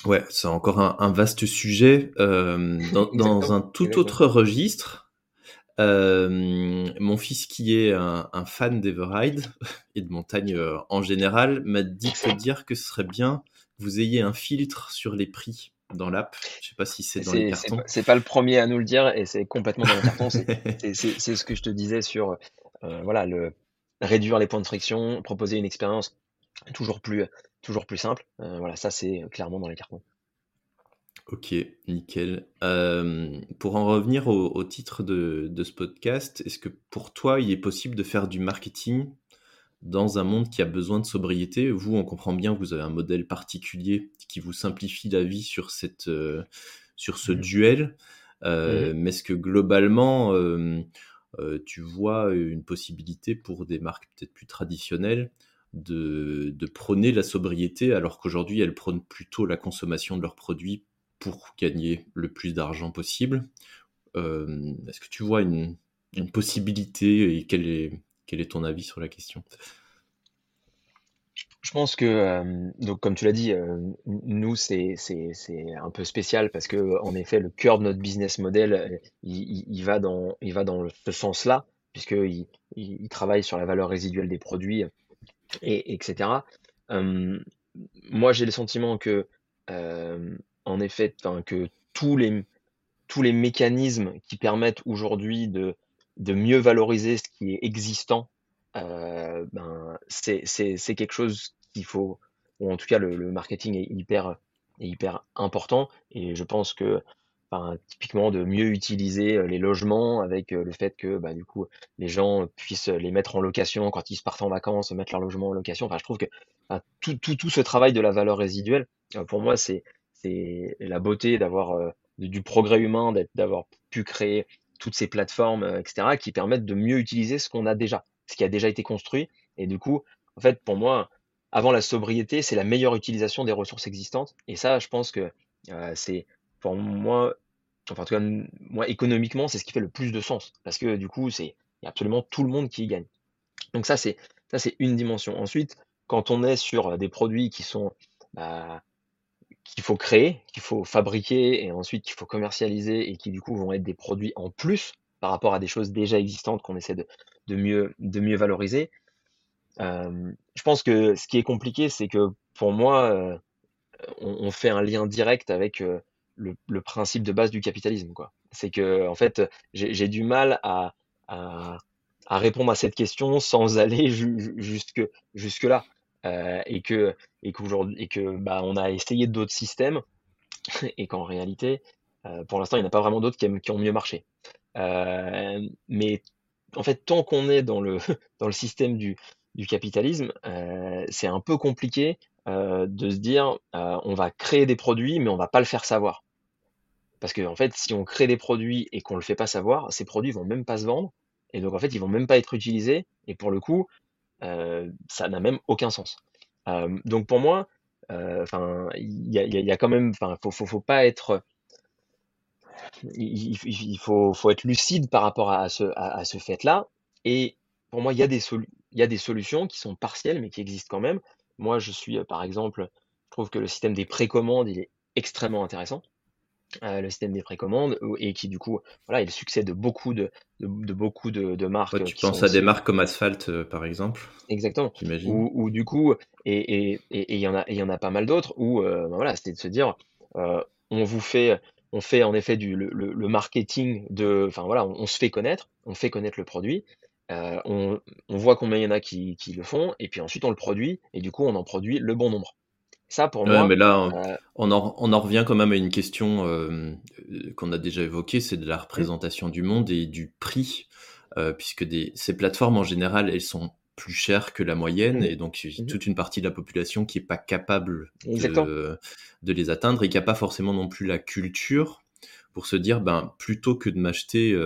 Ouais, c'est encore un, vaste sujet. dans, un tout autre registre, euh, mon fils, qui est un, fan d'Everride et de montagne euh, en général, m'a dit de dire que ce serait bien que vous ayez un filtre sur les prix dans l'app. Je sais pas si c'est dans les cartons. C'est pas le premier à nous le dire et c'est complètement dans les cartons. C'est ce que je te disais sur euh, voilà le réduire les points de friction, proposer une expérience toujours plus toujours plus simple. voilà, ça c'est clairement dans les cartons. Ok, nickel. Euh, pour en revenir au, titre de, ce podcast, est-ce que pour toi, il est possible de faire du marketing dans un monde qui a besoin de sobriété? Vous, on comprend bien que vous avez un modèle particulier qui vous simplifie la vie sur, cette, euh, sur ce mmh. duel. Euh, mmh. Mais est-ce que globalement, tu vois une possibilité pour des marques peut-être plus traditionnelles de, de prôner la sobriété alors qu'aujourd'hui elles prônent plutôt la consommation de leurs produits pour gagner le plus d'argent possible. Euh, est-ce que tu vois une, possibilité et quel est, quel est ton avis sur la question? Je pense que, euh, donc comme tu l'as dit, euh, nous, c'est un peu spécial parce que, en effet, le cœur de notre business model, il, va, dans, il va dans ce sens-là, puisqu'il il, travaille sur la valeur résiduelle des produits, et, etc. moi, j'ai le sentiment que en effet que tous les, tous les mécanismes qui permettent aujourd'hui de, de mieux valoriser ce qui est existant, euh, ben, c'est quelque chose qu'il faut, ou en tout cas le, marketing est hyper, hyper important. Et je pense que typiquement de mieux utiliser euh, les logements avec euh, le fait que bah, du coup les gens puissent les mettre en location quand ils partent en vacances, mettre leur logement en location. Enfin, je trouve que tout, tout, tout, ce travail de la valeur résiduelle, pour moi, c'est c'est la beauté d'avoir euh, du progrès humain, d'avoir pu créer toutes ces plateformes, euh, etc., qui permettent de mieux utiliser ce qu'on a déjà, ce qui a déjà été construit. Et du coup, en fait, pour moi, avant la sobriété, c'est la meilleure utilisation des ressources existantes. Et ça, je pense que euh, c'est pour moi, enfin en tout cas moi économiquement, c'est ce qui fait le plus de sens, parce que du coup, c'est absolument tout le monde qui y gagne. Donc ça, c'est ça, c'est une dimension. Ensuite, quand on est sur des produits qui sont bah, qu'il faut créer, qu'il faut fabriquer et ensuite qu'il faut commercialiser et qui du coup vont être des produits en plus par rapport à des choses déjà existantes qu'on essaie de, mieux, de mieux valoriser. Euh, je pense que ce qui est compliqué, c'est que pour moi, euh, on, fait un lien direct avec euh, le, principe de base du capitalisme. C'est que en fait, j'ai du mal à, répondre à cette question sans aller jusque, jusque là. Euh, et que et qu'aujourd'hui et que bah on a essayé d'autres systèmes et qu'en réalité euh, pour l'instant il n'y en a pas vraiment d'autres qui, ont mieux marché. Euh, mais en fait tant qu'on est dans le dans le système du, du capitalisme c'est un peu compliqué de se dire on va créer des produits mais on va pas le faire savoir. Parce que fait si on crée des produits et qu'on le fait pas savoir ces produits vont même pas se vendre. Et donc en fait ils vont même pas être utilisés. Et pour le coup ça n'a même aucun sens. Euh, donc pour moi, euh, enfin, il y a, quand même, enfin, faut, faut, pas être, il, faut, faut, être lucide par rapport à ce, à, ce fait-là. Et pour moi, il y, a des il y a des solutions qui sont partielles, mais qui existent quand même. Moi, je suis, par exemple, je trouve que le système des précommandes, il est extrêmement intéressant. Euh, le système des précommandes et qui du coup voilà est le succès de beaucoup de, de, beaucoup de, marques. tu penses à des marques comme Asphalt euh, par exemple. Exactement. Ou, du coup et il et, et, y en a il y en a pas mal d'autres où euh, ben voilà c'était de se dire on vous fait on fait en effet du le, le, marketing de enfin voilà on, se fait connaître on fait connaître le produit on, on, voit combien il y en a qui, qui le font et puis ensuite on le produit et du coup on en produit le bon nombre. Ça, pour moi. mais là, euh, on, en, on, en, revient quand même à une question euh, qu'on a déjà évoquée, c'est de la représentation du monde et du prix, euh, puisque des, ces plateformes, en général, elles sont plus chères que la moyenne, et donc a toute une partie de la population qui n'est pas capable de, de, les atteindre et qui n'a pas forcément non plus la culture pour se dire, ben, plutôt que de m'acheter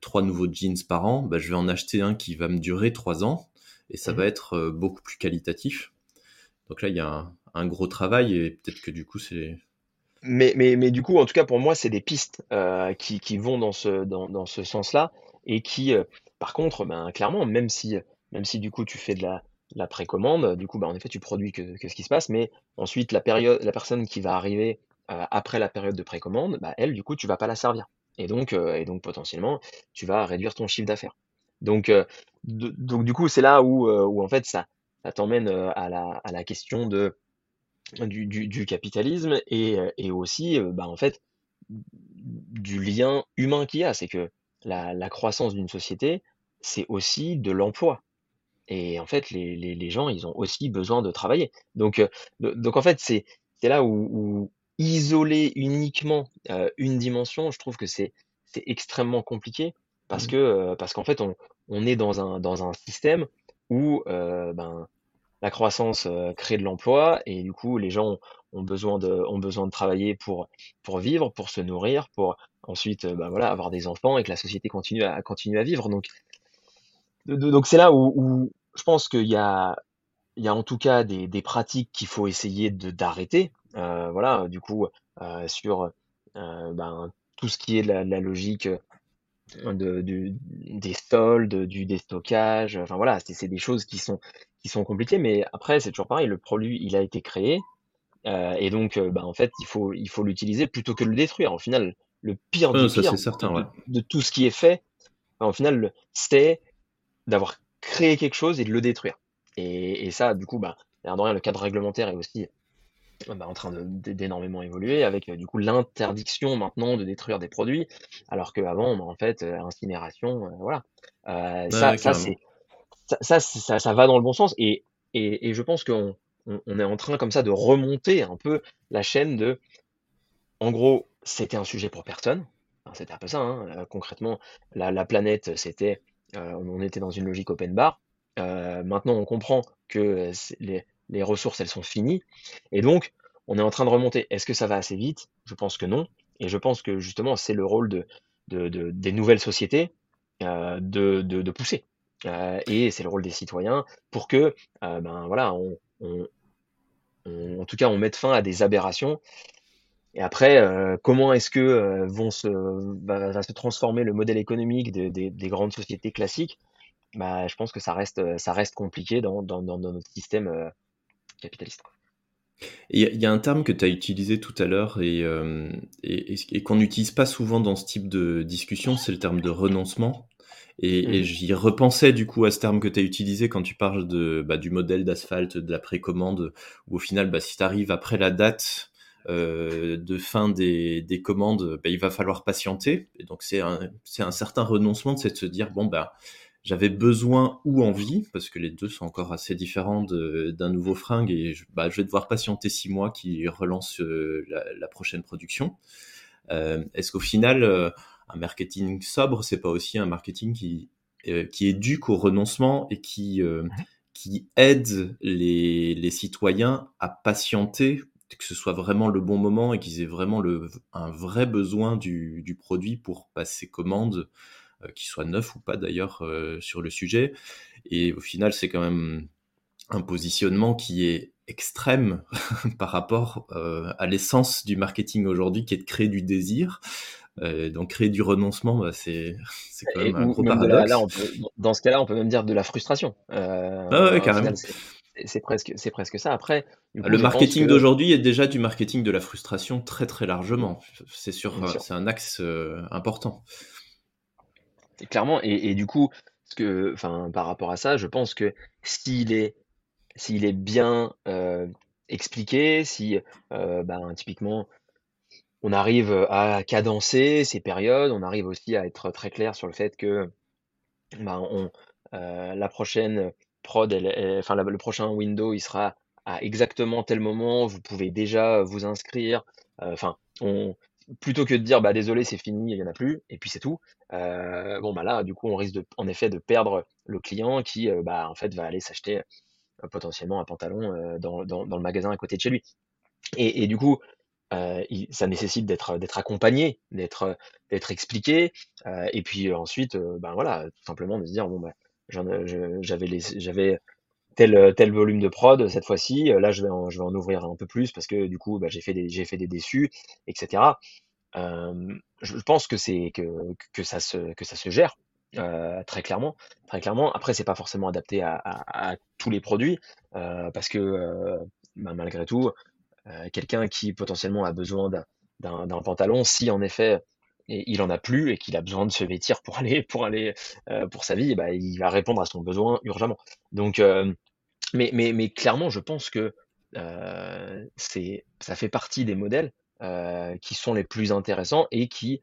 trois nouveaux jeans par an, bah, je vais en acheter un qui va me durer trois ans et ça mmh va être beaucoup plus qualitatif. Donc là, il y a un, gros travail et peut-être que du coup, c'est. Mais, mais, mais, du coup, en tout cas, pour moi, c'est des pistes qui, qui, vont dans ce, dans, dans ce sens-là et qui, par contre, ben, clairement, même si, même si du coup, tu fais de la, la précommande, du coup, ben, en effet, tu produis que, que, ce qui se passe, mais ensuite, la, période, la personne qui va arriver après la période de précommande, bah, elle, du coup, tu vas pas la servir. Et donc, et donc potentiellement, tu vas réduire ton chiffre d'affaires. Donc, donc, du coup, c'est là où, où, en fait, ça, ça t'emmène à la, à la question de, du, du, capitalisme et, et aussi, bah, en fait, du lien humain qu'il y a. C'est que la, la croissance d'une société, c'est aussi de l'emploi. Et en fait, les, les, les, gens, ils ont aussi besoin de travailler. Donc, donc en fait, c'est là où, où, isoler uniquement une dimension, je trouve que c'est extrêmement compliqué parce mmh. que parce qu'en fait, on, on, est dans un, dans un système où ben, la croissance crée de l'emploi et du coup, les gens ont besoin de, travailler pour, vivre, pour se nourrir, pour ensuite ben, voilà, avoir des enfants et que la société continue à, continue à vivre. Donc, donc c'est là où, je pense qu'il y a, en tout cas des, pratiques qu'il faut essayer d'arrêter. Euh, voilà, du coup, euh, sur euh, ben, tout ce qui est de la, logique des soldes, du déstockage, enfin voilà, c'est des choses qui sont, qui sont compliquées, mais après, c'est toujours pareil, le produit, il a été créé, euh, et donc, ben, en fait, il faut il faut l'utiliser plutôt que de le détruire. Au final, le pire du pire certain, de, ouais. de, tout ce qui est fait, ben, au final, c'est d'avoir créé quelque chose et de le détruire. Et, et ça, du coup, bah, rien, le cadre réglementaire est aussi bah, en train d'énormément évoluer avec du coup l'interdiction maintenant de détruire des produits, alors qu'avant, bah, en fait, incinération, voilà. Euh, ça, ça, c'est, ça, ça, ça, va dans le bon sens et, et, je pense qu'on on, on est en train comme ça de remonter un peu la chaîne de, en gros, c'était un sujet pour personne. C'était un peu ça, hein. concrètement, la, la planète, c'était, euh, on était dans une logique open bar. Euh, maintenant, on comprend que les, les ressources, elles sont finies. Et donc, on est en train de remonter. Est-ce que ça va assez vite? Je pense que non. Et je pense que justement, c'est le rôle de, de, de, des nouvelles sociétés euh, de, de, pousser. Euh, et c'est le rôle des citoyens pour que, euh, ben voilà, on, en tout cas, on mette fin à des aberrations. Et après, euh, comment est-ce que vont se, va, se transformer le modèle économique des, des, des grandes sociétés classiques? Bah, je pense que ça reste, ça reste compliqué dans, notre système capitaliste. Il y, a un terme que tu as utilisé tout à l'heure et qu'on n'utilise pas souvent dans ce type de discussion, c'est le terme de renoncement. Et, mmh. et j'y repensais du coup à ce terme que tu as utilisé quand tu parles de, bah, du modèle d'asphalte, de la précommande, où au final, bah, si tu arrives après la date euh, de fin des, des commandes, bah, il va falloir patienter. Et donc c'est un, un certain renoncement, c'est de se dire, bon, bah, j'avais besoin ou envie, parce que les deux sont encore assez différents d'un nouveau fringue, et je, bah, je, vais devoir patienter six mois qui relance euh, la, la, prochaine production. Euh, Est-ce qu'au final, euh, un marketing sobre, c'est pas aussi un marketing qui, euh, qui éduque au renoncement et qui, euh, qui aide les, les citoyens à patienter que ce soit vraiment le bon moment et qu'ils aient vraiment le, un vrai besoin du, du produit pour passer commande euh, qui soit neuf ou pas d'ailleurs euh, sur le sujet. Et au final, c'est quand même un positionnement qui est extrême par rapport euh, à l'essence du marketing aujourd'hui, qui est de créer du désir. Euh, donc créer du renoncement, bah, c'est quand même un gros paradoxe. Là, dans ce cas-là, on peut même dire de la frustration. Euh, ah ouais, carrément. C'est presque, c'est presque ça. Après, coup, le marketing que... d'aujourd'hui est déjà du marketing de la frustration très très largement. C'est sûr, c'est un axe euh, important clairement, et, et, du coup, ce que, enfin, par rapport à ça, je pense que s'il est, s'il est bien euh, expliqué, si, euh, ben, typiquement, on arrive à cadencer ces périodes, on arrive aussi à être très clair sur le fait que, euh, la prochaine prod, le prochain window, il sera à exactement tel moment, vous pouvez déjà vous inscrire. Enfin, plutôt que de dire bah désolé c'est fini il y en a plus et puis c'est tout bon bah là du coup on risque en effet de perdre le client qui bah en fait va aller s'acheter potentiellement un pantalon dans, le magasin à côté de chez lui et du coup ça nécessite d'être d'être accompagné, d'être d'être expliqué, et puis ensuite, ben voilà, tout simplement de se dire bon ben j'avais tel volume de prod cette fois-ci, là je vais en, ouvrir un peu plus parce que du coup bah, j'ai fait des j'ai déçus, etc. je pense que ça se gère. très clairement, très clairement. Après, c'est pas forcément adapté à, tous les produits parce que bah, malgré tout, quelqu'un qui potentiellement a besoin d'un pantalon, si en effet il en a plus et qu'il a besoin de se vêtir pour aller pour aller pour sa vie, bah, il va répondre à son besoin urgemment. Donc, mais, mais, mais clairement, je pense que ça fait partie des modèles qui sont les plus intéressants et qui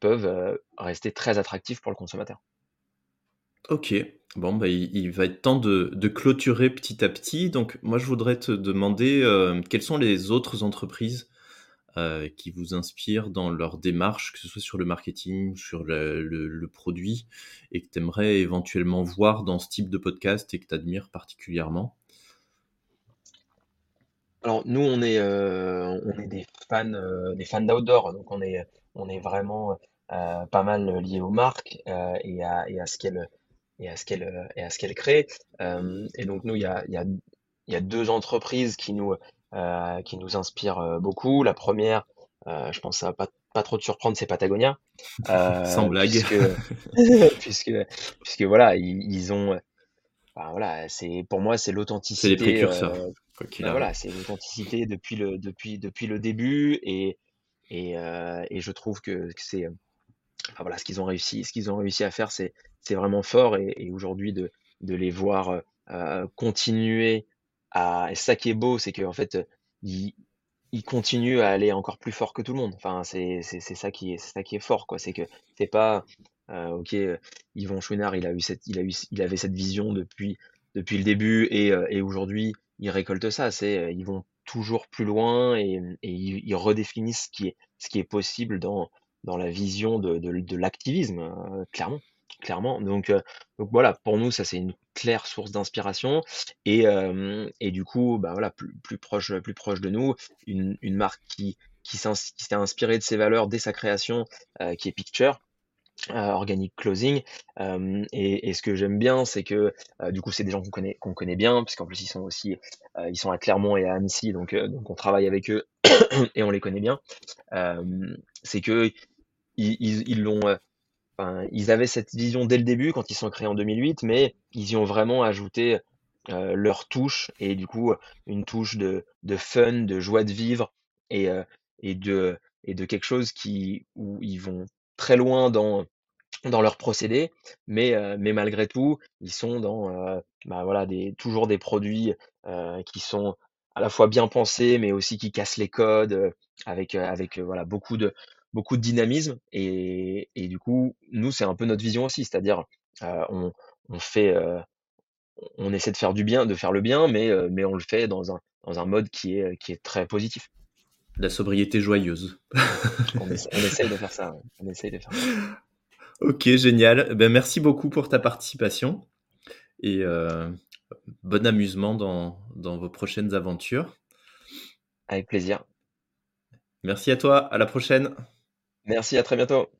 peuvent rester très attractifs pour le consommateur. Ok, bon, bah, il, va être temps de, clôturer petit à petit. Donc, moi, je voudrais te demander euh, quelles sont les autres entreprises euh, qui vous inspirent dans leur démarche, que ce soit sur le marketing, sur le, produit, et que tu aimerais éventuellement voir dans ce type de podcast et que tu admires particulièrement? Alors, nous, on est, euh, des fans, des fans d'outdoor, donc on est, on est vraiment pas mal liés aux marques et à, et à ce qu'elles et à ce qu'elle euh, et à ce qu'elle crée. Euh, et donc nous, il y a, y a, y a deux entreprises qui nous euh, qui nous inspirent beaucoup. La première, je pense ça va pas pas trop te surprendre, c'est Patagonia. Sans blague. Puisque, puisque, puisque voilà, ils, ils ont, voilà, c'est pour moi c'est l'authenticité. C'est les précurseurs. Bah, voilà, c'est l'authenticité depuis le depuis depuis le début et et, et je trouve que, que c'est voilà, ce qu'ils ont réussi, ce qu'ils ont réussi à faire, c'est vraiment fort et, aujourd'hui de, de les voir euh, continuer à et ça qui est beau, c'est qu'en fait ils, ils continuent à aller encore plus fort que tout le monde. Enfin, c'est ça qui est ça qui est fort quoi. C'est que c'est pas euh, ok Yvon Chouinard, il a eu cette il a eu il avait cette vision depuis depuis le début et, euh, et aujourd'hui il récolte ça. C'est ils vont toujours plus loin et, et ils, ils redéfinissent ce qui est ce qui est possible dans dans la vision de, de, l'activisme, euh, clairement. Clairement. Donc, euh, donc voilà, pour nous, ça c'est une claire source d'inspiration. Et, euh, et du coup, bah voilà, plus, plus, proche, plus proche de nous, une, une marque qui, qui s'est inspirée de ses valeurs dès sa création, qui est Picture. Organic Closing. et, ce que j'aime bien, c'est que du coup, c'est des gens qu'on connaît, qu'on connaît bien, puisqu'en plus ils sont aussi, ils sont à Clermont et à Annecy, donc, donc on travaille avec eux et on les connaît bien. c'est que ils, l'ont, euh, ils avaient cette vision dès le début quand ils sont créés en 2008, mais ils y ont vraiment ajouté euh, leur touche et du coup une touche de, de fun, de joie de vivre et, euh, et, de, et de quelque chose qui, où ils vont très loin dans, dans leur procédé, mais, mais malgré tout, ils sont dans bah voilà, des, toujours des produits qui sont à la fois bien pensés, mais aussi qui cassent les codes, avec, avec voilà, beaucoup de, beaucoup de dynamisme et, et du coup, nous, c'est un peu notre vision aussi, c'est-à-dire euh, on, on, fait, euh, on essaie de faire du bien, de faire le bien, mais, euh, mais on le fait dans un, dans un mode qui est, qui est très positif. La sobriété joyeuse. on, essaie, de faire ça. On essaie de faire ça. Ok, génial. Ben, merci beaucoup pour ta participation et bon amusement dans, dans vos prochaines aventures. Avec plaisir. Merci à toi. À la prochaine. Merci, à très bientôt.